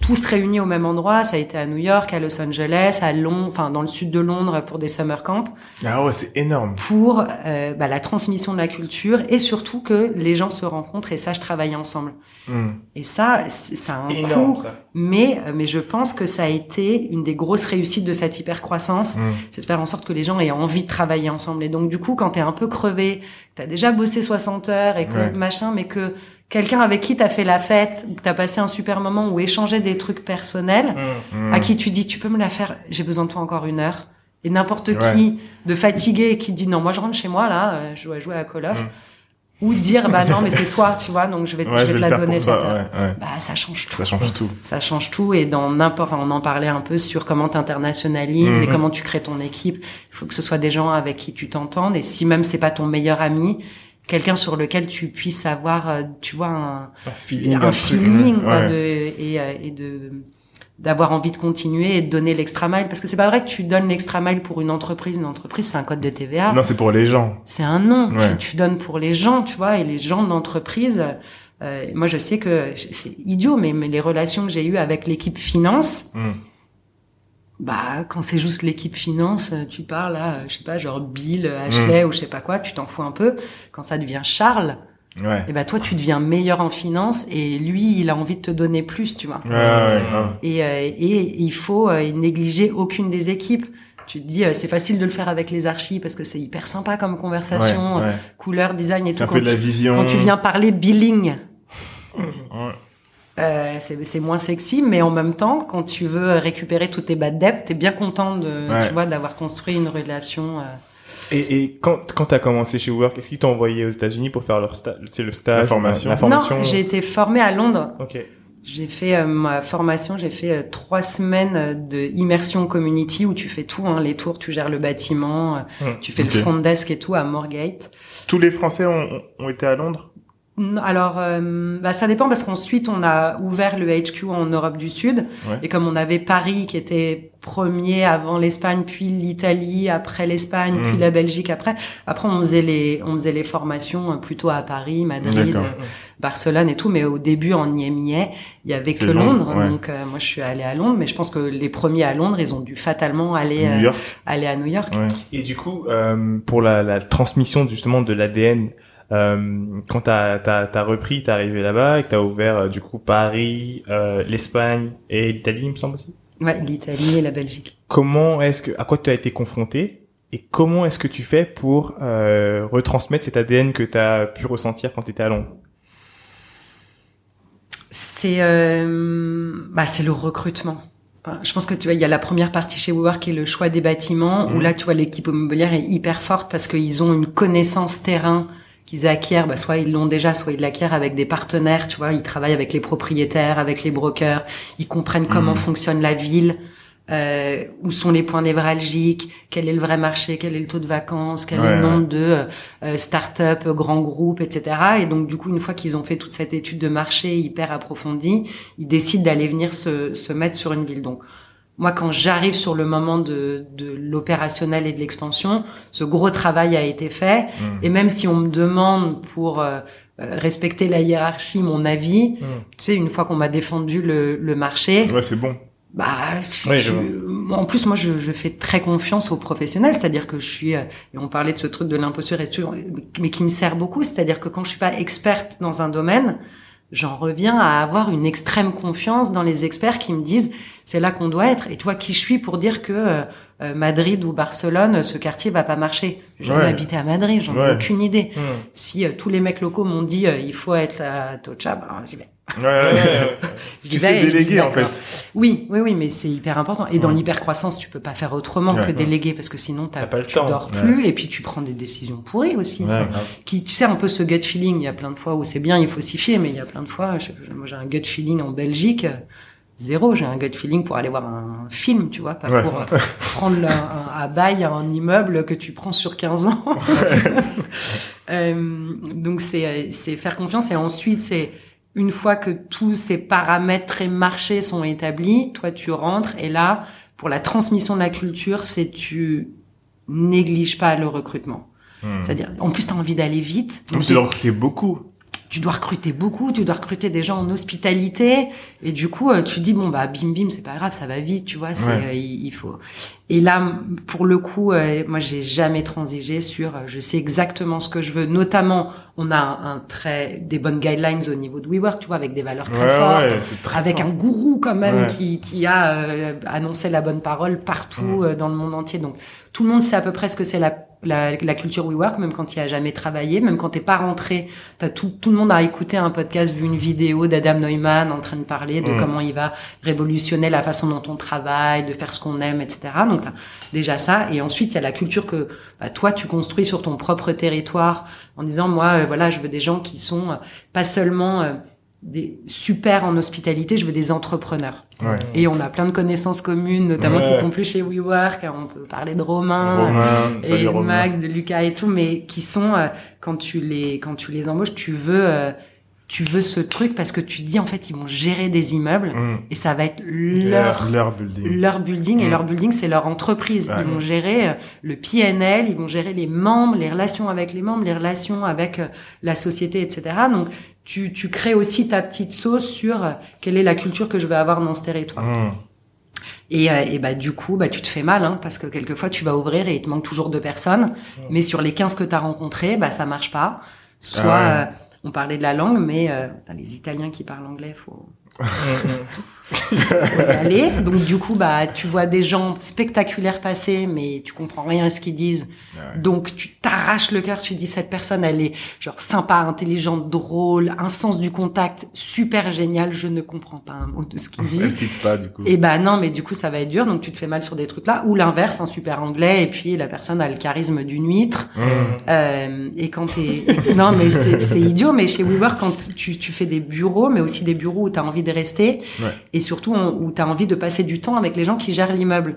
tous réunis au même endroit. Ça a été à New York, à Los Angeles, à Londres, enfin dans le sud de Londres pour des summer camps, Ah ouais, c'est énorme. pour euh, bah, la transmission de la culture et surtout que les gens se rencontrent et sachent travailler ensemble. Mm. Et ça, c'est- ça a un Énorme, coût, ça. mais mais je pense que ça a été une des grosses réussites de cette hyper croissance, Mm. c'est de faire en sorte que les gens aient envie de travailler ensemble. Et donc du coup, quand t'es un peu crevé, t'as déjà bossé 60 heures et que Ouais. machin, mais que quelqu'un avec qui t'as fait la fête, que t'as passé un super moment ou échangé des trucs personnels, Hmm. Mm. à qui tu dis tu peux me la faire, j'ai besoin de toi encore une heure. Et n'importe Ouais. qui de fatigué qui dit non moi je rentre chez moi là, euh, je dois jouer à Call of, Mm. ou dire bah non mais c'est *laughs* toi tu vois donc je vais, Ouais, je vais te la donner cette ça, heure. ouais, ouais. Bah ça change tout. Ça change tout. *laughs* Ça change tout et dans n'importe, on en parlait un peu sur comment t'internationalises et comment tu crées ton équipe. Il faut que ce soit des gens avec qui tu t'entendes et si même c'est pas ton meilleur ami, quelqu'un sur lequel tu puisses avoir, euh, tu vois, un, Un feeling. un truc, feeling quoi, ouais. de, et, euh, et de d'avoir envie de continuer et de donner l'extra mile parce que c'est pas vrai que tu donnes l'extra mile pour une entreprise une entreprise c'est un code de TVA Non, c'est pour les gens. c'est un nom Ouais. tu, tu donnes pour les gens tu vois et les gens de l'entreprise euh, moi je sais que c'est idiot mais, mais les relations que j'ai eues avec l'équipe finance Mm. Bah quand c'est juste l'équipe finance euh, tu parles là je sais pas genre Bill Ashley Mm. ou je sais pas quoi tu t'en fous un peu quand ça devient Charles Ouais. et bah toi tu deviens meilleur en finance et lui il a envie de te donner plus tu vois Ouais, ouais, et, euh, et il faut euh, négliger aucune des équipes tu te dis euh, c'est facile de le faire avec les archis parce que c'est hyper sympa comme conversation Ouais, ouais. couleur design et tout un quand peu de la tu- vision. quand tu viens parler billing Ouais. Euh, c'est c'est moins sexy mais en même temps quand tu veux récupérer tous tes bad debts t'es bien content de Ouais. tu vois d'avoir construit une relation euh, Et, et quand, quand t'as commencé chez Work, est-ce qu'ils t'ont envoyé aux États-unis pour faire leur stage, tu sais, le stage, La formation. la formation non j'ai été formée à Londres Ok. J'ai fait euh, ma formation, j'ai fait euh, trois semaines euh, de immersion community où tu fais tout, hein, les tours, tu gères le bâtiment, euh, Hmm. tu fais le front desk et tout à Moorgate. Tous les Français ont, ont été à Londres? Alors, euh, bah, ça dépend parce qu'ensuite on a ouvert le HQ en Europe du Sud Ouais. et comme on avait Paris qui était premier avant l'Espagne, puis l'Italie, après l'Espagne, Hmm. puis la Belgique après. Après on faisait les on faisait les formations euh, plutôt à Paris, Madrid, euh, Barcelone et tout, mais au début en y il y avait que Londres, Londres, ouais. donc euh, moi je suis allée à Londres, mais je pense que les premiers à Londres ils ont dû fatalement aller New euh, York. aller à New York. Ouais. Et du coup, euh, pour la, la transmission justement de l'ADN, euh, quand t'as t'as t'as repris, t'es arrivé là-bas et que t'as ouvert euh, du coup Paris, euh, l'Espagne et l'Italie, il me semble aussi. Ouais, l'Italie et la Belgique. Comment est-ce que à quoi tu as été confronté Et comment est-ce que tu fais pour euh, retransmettre cet ADN que tu as pu ressentir quand tu étais à Londres? C'est euh, bah, c'est le recrutement. Enfin, je pense que tu vois, il y a la première partie chez WeWork qui est le choix des bâtiments, où Mhm. là, tu vois, l'équipe immobilière est hyper forte parce qu'ils ont une connaissance terrain qu'ils acquièrent, bah, soit ils l'ont déjà, soit ils l'acquièrent avec des partenaires, tu vois, ils travaillent avec les propriétaires, avec les brokers, ils comprennent comment Mhm. fonctionne la ville, euh, où sont les points névralgiques, quel est le vrai marché, quel est le taux de vacances, quel Ouais, est le ouais. nombre de euh, start-up, euh, grands groupes, etc. Et donc, du coup, une fois qu'ils ont fait toute cette étude de marché hyper approfondie, ils décident d'aller venir se, se mettre sur une ville. Donc, moi, quand j'arrive sur le moment de, de l'opérationnel et de l'expansion, ce gros travail a été fait. Mm. Et même si on me demande pour euh, euh, respecter la hiérarchie mon avis, Mm. tu sais, une fois qu'on m'a défendu le, le marché, Ouais, c'est bon. bah, Oui, je en plus, moi, je, je fais très confiance aux professionnels, c'est-à-dire que je suis, euh, et on parlait de ce truc de l'imposture et tout, mais qui me sert beaucoup, c'est-à-dire que quand je suis pas experte dans un domaine, j'en reviens à avoir une extrême confiance dans les experts qui me disent c'est là qu'on doit être. Et toi, qui je suis pour dire que euh, euh, Madrid ou Barcelone, ce quartier va pas marcher J'ai jamais Ouais. habité à Madrid, j'en ai aucune idée. Si euh, tous les mecs locaux m'ont dit euh, il faut être à Tocha, ben, j'y vais. Ouais, ouais, ouais. *laughs* J'y tu sais déléguer, en fait. Oui, oui, oui, mais c'est hyper important. Et dans Ouais. l'hypercroissance, tu peux pas faire autrement Ouais, que ouais. déléguer parce que sinon t'as, T'as pas le tu temps. dors Ouais. plus et puis tu prends des décisions pourries aussi. Enfin. Qui, tu sais, un peu ce gut feeling. Il y a plein de fois où c'est bien, il faut s'y fier, mais il y a plein de fois, je- moi j'ai un gut feeling en Belgique. Zéro, j'ai un gut feeling pour aller voir un film, tu vois, pas Ouais. pour euh, prendre le- un, à bail un immeuble que tu prends sur 15 ans. *laughs* Euh, donc c'est c'est faire confiance et ensuite c'est une fois que tous ces paramètres et marchés sont établis, toi tu rentres et là pour la transmission de la culture, c'est tu négliges pas le recrutement. Hmm. C'est-à-dire en plus tu as envie d'aller vite. En Donc, plus, tu recruter beaucoup. Tu dois recruter beaucoup, tu dois recruter des gens en hospitalité et du coup euh, tu dis bon bah bim bim c'est pas grave ça va vite tu vois c'est Ouais. euh, il, il faut et là pour le coup euh, moi j'ai jamais transigé sur euh, je sais exactement ce que je veux notamment on a un, un très des bonnes guidelines au niveau de WeWork tu vois avec des valeurs très Ouais, fortes ouais, c'est très avec fort. un gourou quand même Ouais. qui, qui a euh, annoncé la bonne parole partout Mm. euh, dans le monde entier. Donc tout le monde sait à peu près ce que c'est la, la, la culture WeWork, même quand il a jamais travaillé, même quand t'es pas rentré. T'as tout, tout le monde a écouté un podcast, vu une vidéo d'Adam Neumann en train de parler de Mm. comment il va révolutionner la façon dont on travaille, de faire ce qu'on aime, etc. Donc t'as déjà ça. Et ensuite il y a la culture que bah, toi tu construis sur ton propre territoire en disant moi euh, voilà je veux des gens qui sont euh, pas seulement euh, des super en hospitalité, je veux des entrepreneurs. Ouais. Et on a plein de connaissances communes, notamment Ouais. qui sont plus chez WeWork. On peut parler de Romain, Romain, et de Romain. Max, de Lucas et tout, mais qui sont quand tu les quand tu les embauches, tu veux tu veux ce truc parce que tu dis en fait ils vont gérer des immeubles Hmm. et ça va être leur Leur building. leur building et Mm. leur building c'est leur entreprise. Ouais. Ils vont gérer euh, le PNL, ils vont gérer les membres, les relations avec les membres, les relations avec euh, la société, etc. Donc tu, tu crées aussi ta petite sauce sur euh, quelle est la culture que je vais avoir dans ce territoire. Hmm. Et, et bah du coup bah tu te fais mal hein, parce que quelquefois tu vas ouvrir et il te manque toujours deux personnes, mais sur les 15 que tu as rencontrés, bah ça marche pas. Soit Ah ouais. On parlait de la langue, mais euh, les Italiens qui parlent anglais, faut *laughs* faut y aller. Donc du coup, bah, tu vois des gens spectaculaires passer, mais tu comprends rien à ce qu'ils disent. Ouais. Donc tu t'arraches le cœur, tu dis cette personne, elle est genre sympa, intelligente, drôle, un sens du contact super génial. Je ne comprends pas un mot de ce qu'il *laughs* dit. Elle pas, du coup. Et bah non, mais du coup ça va être dur, donc tu te fais mal sur des trucs là. Ou l'inverse, un super anglais, et puis la personne a le charisme d'une huître. Hmm. Euh, et quand t'es *laughs* non mais c'est c'est idiot mais chez WeWork quand tu tu fais des bureaux mais aussi des bureaux où t'as envie de rester Ouais. Et surtout où t'as envie de passer du temps avec les gens qui gèrent l'immeuble.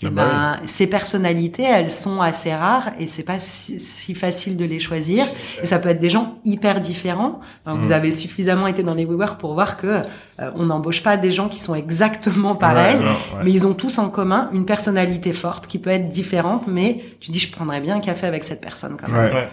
Ah Et bah ben ces personnalités elles sont assez rares et c'est pas si, si facile de les choisir et ça peut être des gens hyper différents. Enfin, Vous Mm. avez suffisamment été dans les WeWork pour voir que euh, on n'embauche pas des gens qui sont exactement pareils. Ouais, non, ouais. Mais ils ont tous en commun une personnalité forte qui peut être différente, mais tu dis je prendrais bien un café avec cette personne quand même. Ouais.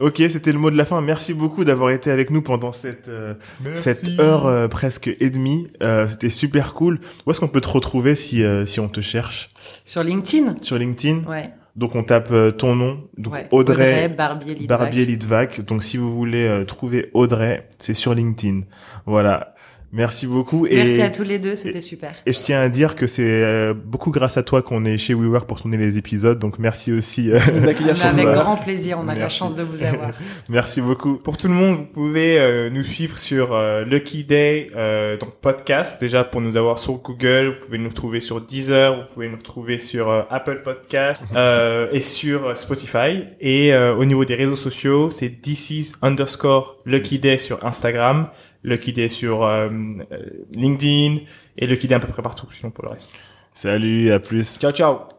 Ok, c'était le mot de la fin. Merci beaucoup d'avoir été avec nous pendant cette euh, cette heure euh, presque et demie. Euh, c'était super cool. Où est-ce qu'on peut te retrouver si euh, si on te cherche? Sur LinkedIn sur LinkedIn Ouais. Donc on tape euh, ton nom, donc ouais. Audrey, Barbier Lidvac. Barbier Lidvac. Donc si vous voulez euh, trouver Audrey, c'est sur LinkedIn. Voilà. Merci beaucoup. Merci à tous les deux, c'était super. Et je tiens à dire que c'est euh, beaucoup grâce à toi qu'on est chez WeWork pour tourner les épisodes. Donc merci aussi. euh, Nous accueillir Mais chez avec grand plaisir, on a de la Merci. chance de vous avoir. *laughs* merci beaucoup. Pour tout le monde, vous pouvez euh, nous suivre sur euh, Lucky Day, euh, donc podcast. Déjà pour nous avoir sur Google, vous pouvez nous retrouver sur Deezer, vous pouvez nous retrouver sur euh, Apple Podcast *laughs* euh, et sur euh, Spotify. Et euh, au niveau des réseaux sociaux, c'est this is underscore Lucky Day sur Instagram, Lucky Day sur euh, euh, LinkedIn et Lucky Day à peu près partout. Sinon pour le reste. Salut, à plus. Ciao ciao.